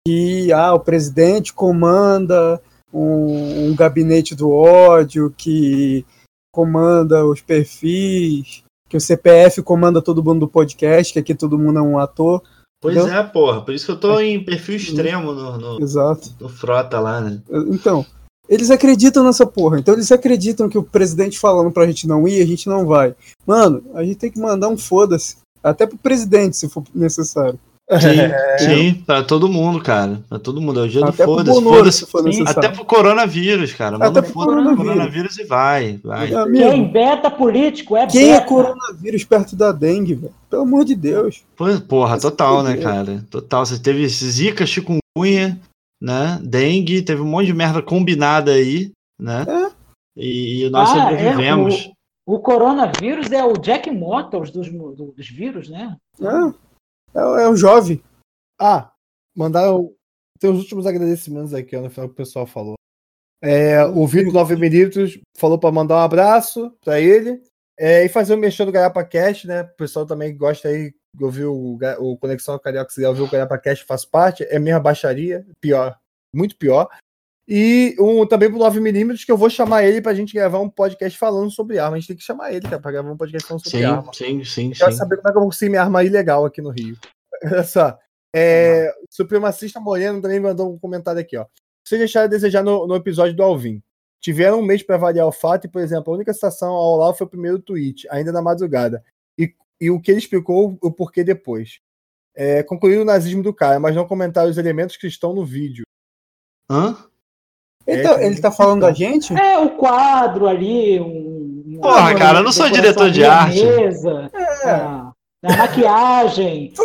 que ah, o presidente comanda um, um gabinete do ódio que comanda os perfis, que o CPF comanda todo mundo do podcast, que aqui todo mundo é um ator. Pois é, porra. Por isso que eu tô em perfil extremo no, no, Exato. no Frota lá, né? Então, eles acreditam nessa porra. Então eles acreditam que o presidente falando pra gente não ir, a gente não vai. Mano, a gente tem que mandar um foda-se. Até pro presidente, se for necessário. Sim, sim, pra todo mundo, cara. Pra todo mundo. É o dia do Até pro foda-se. Bonoro, Foda-se. se for necessário. Até pro coronavírus, cara. Manda Até pro foda coronavírus. coronavírus e vai. vai. Amigo, Quem beta político é quem é beta. coronavírus perto da dengue, velho? Pelo amor de Deus. Porra, total, né, cara? Total. Você teve zika, chikungunya, né? Dengue, teve um monte de merda combinada aí, né? É. E, nós Ah, sobrevivemos. O coronavírus é o Jack Motors dos, do- dos vírus, né? É, é, é o jovem. Ah, mandaram. Tem os últimos agradecimentos aqui, ó, no final que o pessoal falou. É, o Vitor 9 Minutos falou para mandar um abraço para ele é, e fazer o mexer do Garapa Cast, né? O pessoal também gosta aí de ouvir o, o Conexão Carioca, se quiser ouvir o Garapa Cast, faz parte. É minha baixaria, pior, muito pior. E um, também pro 9mm, que eu vou chamar ele pra gente gravar um podcast falando sobre arma. A gente tem que chamar ele, cara, pra gravar um podcast falando sobre Sim, arma. sim, sim, Eu quero sim. saber como é que eu vou conseguir minha arma ilegal aqui no Rio. Olha só. É, Supremacista Moreno também mandou um comentário aqui, ó. Vocês deixaram a desejar no, no episódio do Alvin. Tiveram um mês para avaliar o fato e, por exemplo, a única citação ao Olavo foi o primeiro tweet, ainda na madrugada. E, o que ele explicou, o porquê depois. É, concluíram o nazismo do cara, mas não comentaram os elementos que estão no vídeo. Hã? Ele, É, tá, ele tá falando da explicar. gente? É o quadro ali, um. Porra, cara, eu não sou diretor de arte. Mesa, É. a, a maquiagem.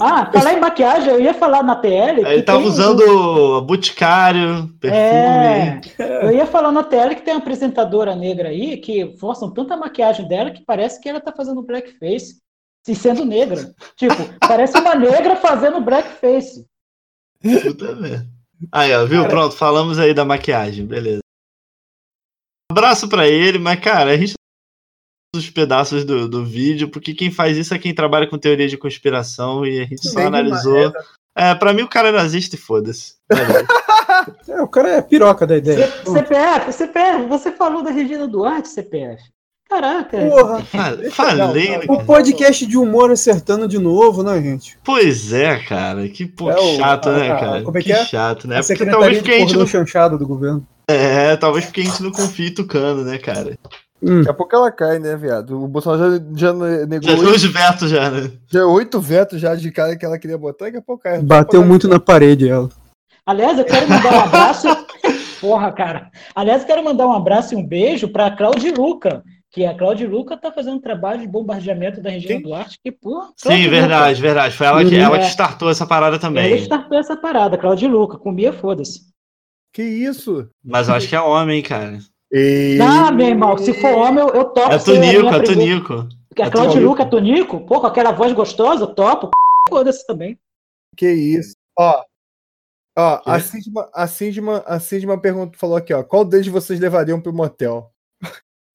Ah, falar em maquiagem, eu ia falar na TL. Ele tava tem usando boticário, É, perfume. eu ia falar na TL que tem uma apresentadora negra aí que forçam tanta maquiagem dela que parece que ela tá fazendo blackface e sendo negra. Tipo, parece uma negra fazendo blackface. Puta merda. Aí, ó, viu? Pronto, falamos aí da maquiagem, beleza. Abraço pra ele, mas, cara, a gente os pedaços do, do vídeo, porque quem faz isso é quem trabalha com teoria de conspiração e a gente só Bem analisou. É, pra mim o cara é nazista e foda-se. É, o cara é piroca da ideia. C- CPF, CPF, você falou da Regina Duarte, CPF. Caraca. Porra, Fa- Falei, né, o cara? podcast de humor acertando de novo, né, gente? Pois é, cara. Que pô, É o- chato, né, a- cara? como é que que é? chato, né? a Porque talvez de porque a gente não. Chanchado do governo. É, talvez porque a gente não confie em Tucano, né, cara? Hum, Daqui a pouco ela cai, né, viado? O Bolsonaro já, já negou Já os vetos já, né? já oito vetos já de cara que ela queria botar, daqui a pouco cai. bateu muito na parede ela. Aliás, eu quero mandar um abraço. Porra, cara. Aliás, eu quero mandar um abraço e um beijo para Claudio Luca, que a Claudio Luca tá fazendo um trabalho de bombardeamento da Regina Quem? Duarte, que, porra. Sim, verdade, verdade. Foi ela que, Uhum. ela que É. startou essa parada Luca. também. Ele startou essa parada, Claudio Luca. Comia, foda-se. Que isso? Mas eu acho que é homem, cara. E... Ah, meu irmão, se for homem, eu, eu topo. É Tunico, é Tunico. É Claudio Luca, é Tonico? Pô, com aquela voz gostosa, eu topo. Foda-se também. Que isso? Ó, ó, Quê? a Sidma, a Sidma, a Sidma perguntou, falou aqui, ó, qual deles vocês levariam pro motel?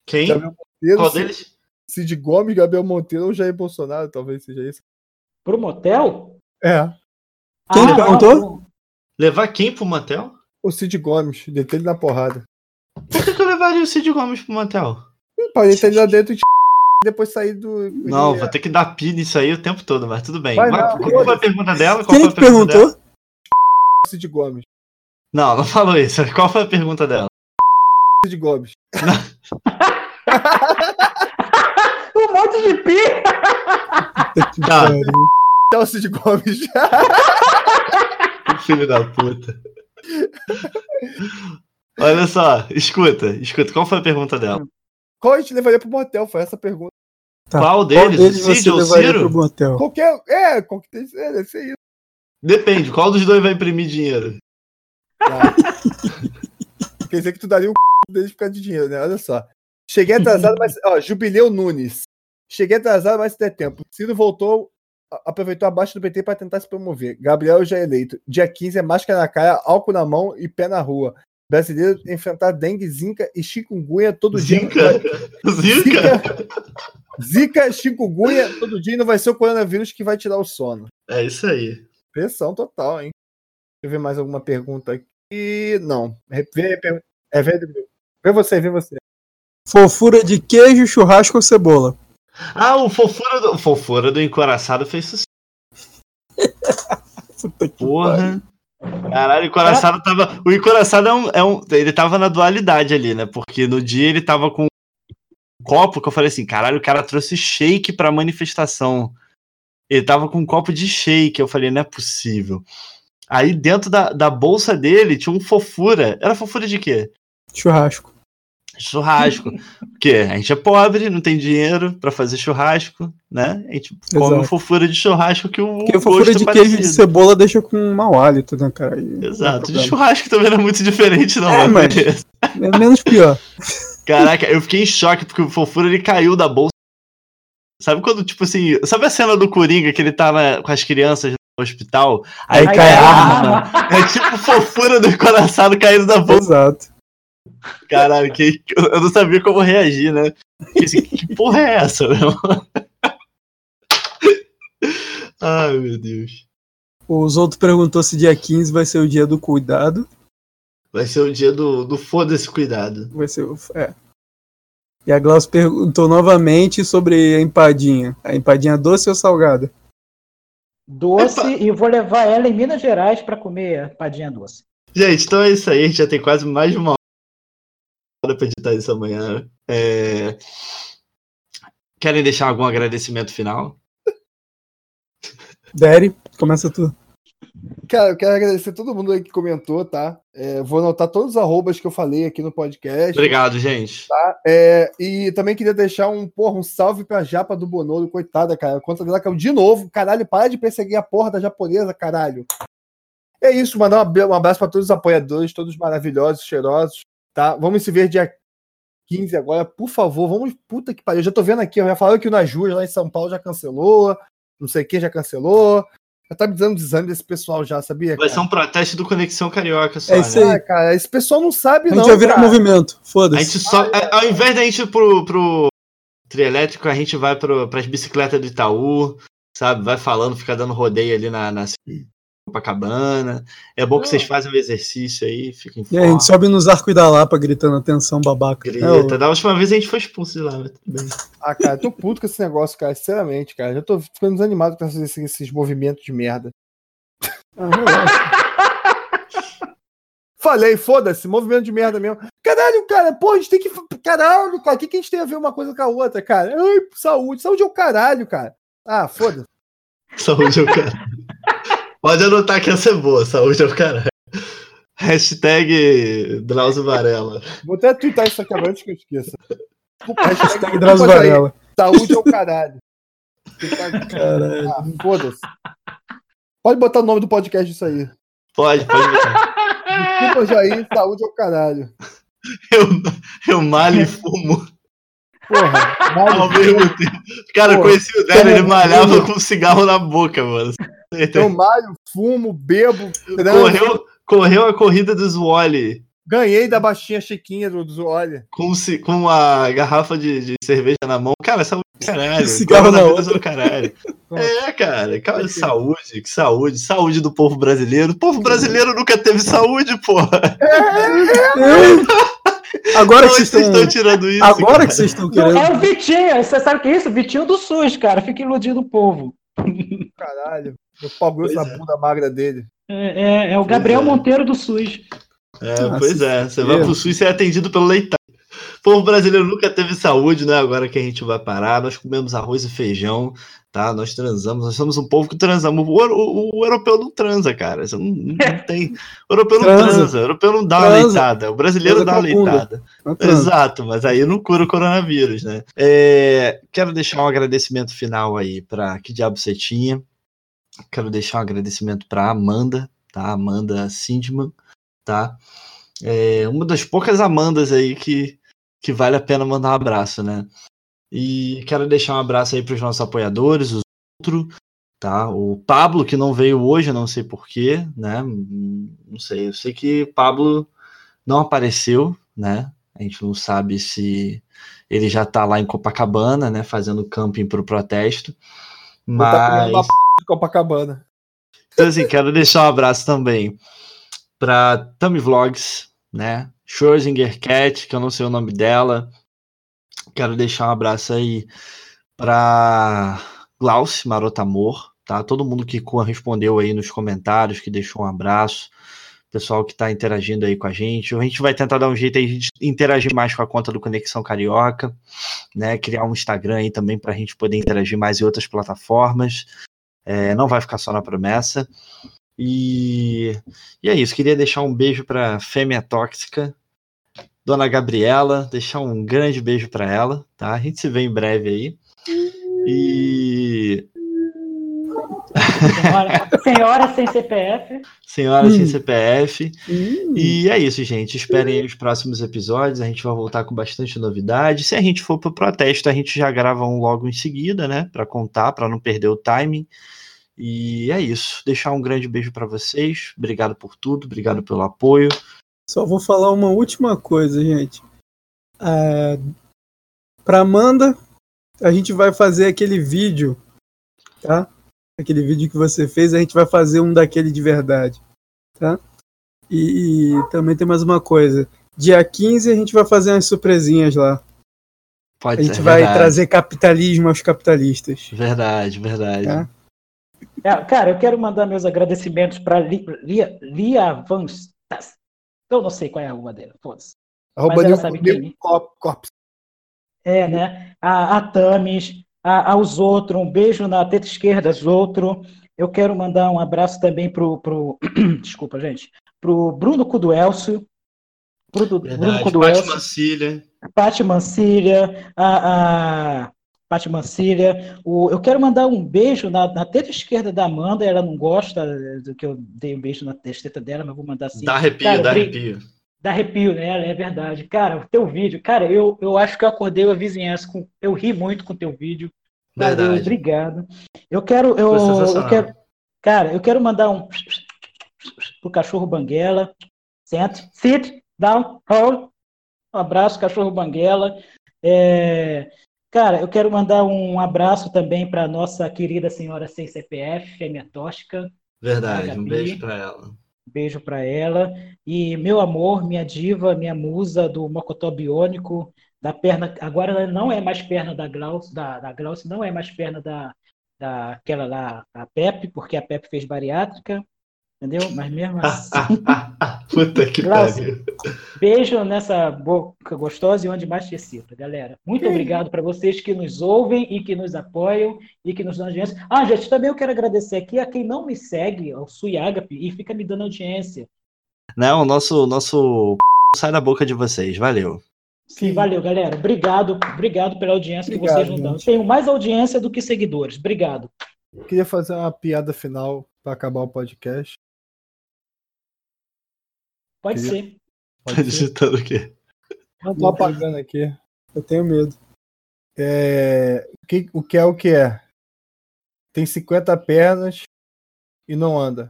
Quem? Gabriel Monteiro, Qual Cid- deles? Cid Gomes, Gabriel Monteiro ou Jair Bolsonaro, talvez seja isso. Pro motel? É, Quem não, perguntou? não. Levar quem pro motel? o Cid Gomes, deter ele na porrada. Levaria o Cid Gomes pro motel? Pode ele lá dentro e depois sair do... Não, vou ter que dar pin nisso aí o tempo todo, mas tudo bem. Vai Mas não, qual foi a pergunta dela? Qual Quem foi que a pergunta perguntou? dela? Cid Gomes. Não, não falou isso. Qual foi a pergunta dela? Cid Gomes. Um monte de pi! Tá, É o Cid Gomes. filho da puta. Olha só, escuta, escuta. Qual foi a pergunta dela? Qual a gente levaria pro motel? Foi essa a pergunta. Tá. Qual Qual deles? deles o você Cid ou Ciro? pro motel? Qualquer. É, qualquer. É, deve ser isso. Depende, qual dos dois vai imprimir dinheiro? Tá? Quer dizer que tu daria o c... deles por causa de dinheiro, né? Olha só. Cheguei atrasado, mas. Ó, Jubileu Nunes. Cheguei atrasado, mas der tempo. Ciro voltou, a- aproveitou abaixo do PT para tentar se promover. Gabriel já eleito. Dia 15 é máscara na cara, álcool na mão e pé na rua. Brasileiro enfrentar dengue, zika e chikungunya todo dia. Zica? Zica? Zika, chikungunya todo dia e não vai ser o coronavírus que vai tirar o sono. É isso aí. Pressão total, hein? Deixa eu ver mais alguma pergunta aqui. Não. Vê, é, vê, vê você, vê você. Fofura de queijo, churrasco ou cebola? Ah, o fofura do, o fofura do encoraçado fez sucesso. Puta que pariu. Porra. Caralho, o encoraçado tava. O encoraçado é um, é um. Ele tava na dualidade ali, né? Porque no dia ele tava com um copo que eu falei assim: caralho, o cara trouxe shake pra manifestação. Ele tava com um copo de shake. Eu falei: não é possível. Aí dentro da, da bolsa dele tinha um fofura. Era fofura de quê? Churrasco. Churrasco. Porque a gente é pobre, não tem dinheiro pra fazer churrasco, né? A gente come Exato. fofura de churrasco que o Porque a fofura gosto de é queijo de cebola deixa com um mau hálito, né, cara? E é Exato. De churrasco também não é muito diferente, não. É, mas mas-. É menos pior. Caraca, eu fiquei em choque porque o fofura ele caiu da bolsa. Sabe quando, tipo assim, sabe a cena do Coringa que ele tá na- com as crianças no hospital? Aí, Aí cai a arma. É tipo fofura do encoraçado caindo da bolsa. Exato. Caralho, que, eu não sabia como reagir, né? Que porra é essa, meu? Ai, meu Deus. Os outros perguntou se dia 15 vai ser o dia do cuidado. Vai ser o dia do, do foda-se cuidado. Vai ser o. É. E a Glaucia perguntou novamente sobre a empadinha. A empadinha doce ou salgada? Doce Epa. e vou levar ela em Minas Gerais para comer padinha doce. Gente, então é isso aí. A gente já tem quase mais de uma hora pra editar isso amanhã. É... Querem deixar algum agradecimento final? Derry, começa tu. Cara, eu quero agradecer todo mundo aí que comentou, tá? É, vou anotar todos os arrobas que eu falei aqui no podcast. Obrigado, gente. É, e também queria deixar um, porra, um salve pra japa do Bonoro, coitada, cara. Conta dela caiu de novo. Caralho, para de perseguir a porra da japonesa, caralho. É isso, mandar um ab- abraço pra todos os apoiadores, todos maravilhosos, cheirosos, tá? Vamos se ver dia 15 agora, por favor. Vamos, puta que pariu. Eu já tô vendo aqui, eu já falei que o Naju lá em São Paulo já cancelou, não sei quem já cancelou. Já tá me dando desânimo desse pessoal já, sabia? Vai ser um protesto do Conexão Carioca só, É isso né? aí. Ah, cara, esse pessoal não sabe, A não. gente vai virar cara. movimento. A Foda-se. gente só. a- Ao invés da gente ir pro, pro trielétrico, a gente vai pro, pras bicicletas do Itaú, sabe? Vai falando, fica dando rodeio ali na, na Copacabana. É bom que vocês fazem o exercício aí, fiquem E aí, a gente sobe nos arcos da Lapa gritando atenção babaca. É, Grita. Da última vez a gente foi expulso de lá, mas tudo bem. Ah, cara, eu tô puto com esse negócio, cara. Sinceramente, cara. Já tô ficando desanimado com esses, esses movimentos de merda. Ah. Falei, foda-se, movimento de merda mesmo. Caralho, cara, pô, a gente tem que. Caralho, cara, o que, que a gente tem a ver uma coisa com a outra, cara? Ai, saúde. Saúde é o caralho, cara. Ah, foda-se. Saúde é o cara. Pode anotar que essa é boa, saúde é o cara. Hashtag Drauzio Varela. Vou até twittar isso aqui agora antes que eu esqueça. Hashtag Drauzio. Varela. Saúde é o caralho. Caralho. Ah, foda-se. Pode botar o nome do podcast isso aí. Pode, pode botar. Desculpa, Jair, saúde é o caralho. Eu, eu malho e fumo Porra, ao mesmo tempo. Cara, eu Porra. conheci o Délio, ele malhava com um cigarro na boca, mano. eu malho, fumo, bebo. Correu, correu a corrida dos Wally Ganhei da baixinha chiquinha do, do olha. com, com a garrafa de, de cerveja na mão. Cara, saúde do caralho. Cigarro na outra. do caralho. É, cara, cara, saúde, que saúde, saúde do povo brasileiro. O povo brasileiro nunca teve saúde, porra. Agora que vocês estão estão. tirando isso? Agora cara? que vocês estão Não, querendo. é o Vitinho, você sabe o que é isso? Vitinho do SUS, cara. Fica iludindo o povo. Caralho. Meu pau na é. bunda magra dele. É, é- é o Gabriel é. Monteiro do SUS. É, pois é. Você vai pro SUS e é atendido pelo leitão. O povo brasileiro nunca teve saúde, né? Agora que a gente vai parar, nós comemos arroz e feijão, tá? Nós transamos, nós somos um povo que transamos. O, o, o europeu não transa, cara. Isso não, não tem. O europeu não transa, transa. o europeu não dá transa. uma leitada. O brasileiro transa dá uma leitada. Exato, mas aí não cura o coronavírus, né? É, quero deixar um agradecimento final aí para Que Diabo Você Tinha. Quero deixar um agradecimento para Amanda, tá? Amanda Sindman, tá? É uma das poucas Amandas aí que, que vale a pena mandar um abraço, né? E quero deixar um abraço aí para os nossos apoiadores, os outros, tá? O Pablo, que não veio hoje, não sei porquê, né? Não sei, eu sei que Pablo não apareceu, né? A gente não sabe se ele já tá lá em Copacabana, né? Fazendo camping para o protesto. Tá mas. Copacabana. Então, assim, quero deixar um abraço também para Tami Vlogs, né? Schrödinger Cat, que eu não sei o nome dela, Quero deixar um abraço aí para Glaucio Marota Amor, tá? Todo mundo que respondeu aí nos comentários, que deixou um abraço, pessoal que está interagindo aí com a gente. A gente vai tentar dar um jeito aí de interagir mais com a conta do Conexão Carioca, né? Criar um Instagram aí também para a gente poder interagir mais em outras plataformas. É, não vai ficar só na promessa. E, e é isso. Queria deixar um beijo para Fêmea Tóxica, Dona Gabriela, deixar um grande beijo para ela, tá? A gente se vê em breve aí. E. Senhora, senhora sem CPF. Senhora hum. sem CPF. Hum. E é isso, gente. Esperem os próximos episódios. A gente vai voltar com bastante novidade. Se a gente for pro protesto, a gente já grava um logo em seguida, né? Para contar, para não perder o timing. E é isso. Deixar um grande beijo para vocês. Obrigado por tudo. Obrigado pelo apoio. Só vou falar uma última coisa, gente. É, para Amanda, a gente vai fazer aquele vídeo, tá? Aquele vídeo que você fez, a gente vai fazer um daquele de verdade, tá? E, e também tem mais uma coisa. Dia 15 a gente vai fazer umas surpresinhas lá. Pode a gente ser, vai verdade. trazer capitalismo aos capitalistas. Verdade, verdade. Tá? É, cara, eu quero mandar meus agradecimentos para Lia, Lia eu não sei qual é a arroba dela, foda-se. Arroba ela sabe quem. Corpus. É, né? A, a Tamis, a, aos outros, um beijo na teta esquerda, aos outros. Eu quero mandar um abraço também pro, pro desculpa, gente, pro Bruno Cuduelcio, pro Bruno Cuduelcio, Paty Mancilha, Paty Mancilha, a, a Paty Mancilha. O, eu quero mandar um beijo na, na teta esquerda da Amanda, ela não gosta do que eu dei um beijo na testa dela, mas vou mandar assim. Dá arrepio, cara, dá arrepio. Dá arrepio, né? É verdade. Cara, o teu vídeo, cara, eu, eu acho que eu acordei a vizinhança com. Eu ri muito com o teu vídeo. Valeu, verdade. obrigado. Eu quero. Eu, eu quero. Cara, eu quero mandar um pro cachorro Banguela. Sente, sit, down, hold. Um abraço, cachorro Banguela. É, Cara, eu quero mandar um abraço também para nossa querida senhora sem CPF, fêmea tóxica. Verdade, um beijo para ela. Beijo para ela. E meu amor, minha diva, minha musa do Mocotó Biônico, da perna. Agora ela não é mais perna da Glaucia, da, da Glaucia, não é mais perna da, daquela lá, a Pepe, porque a Pepe fez bariátrica. Entendeu? Mas mesmo assim. Puta que pariu. Beijo nessa boca gostosa e onde mais te cita, galera. Muito obrigado para vocês que nos ouvem e que nos apoiam e que nos dão audiência. Ah, gente, também eu quero agradecer aqui a quem não me segue, ao Suyagap, e fica me dando audiência. Não, o nosso, nosso sai da boca de vocês. Valeu. Sim, valeu, galera. Obrigado, obrigado pela audiência obrigado, que vocês nos dão. Tenho mais audiência do que seguidores. Obrigado. Eu queria fazer uma piada final para acabar o podcast. Pode ser. Pode tá digitando o quê? Não tô apagando aqui. Eu tenho medo. É... O, que, o que é o que é? Tem 50 pernas e não anda.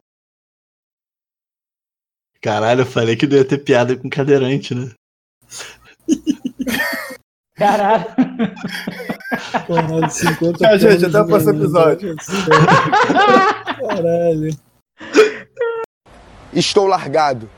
Caralho, eu falei que não ia ter piada com cadeirante, né? Caralho. Caralho, 50 Tchau, gente, até o próximo episódio. Caralho. Estou largado.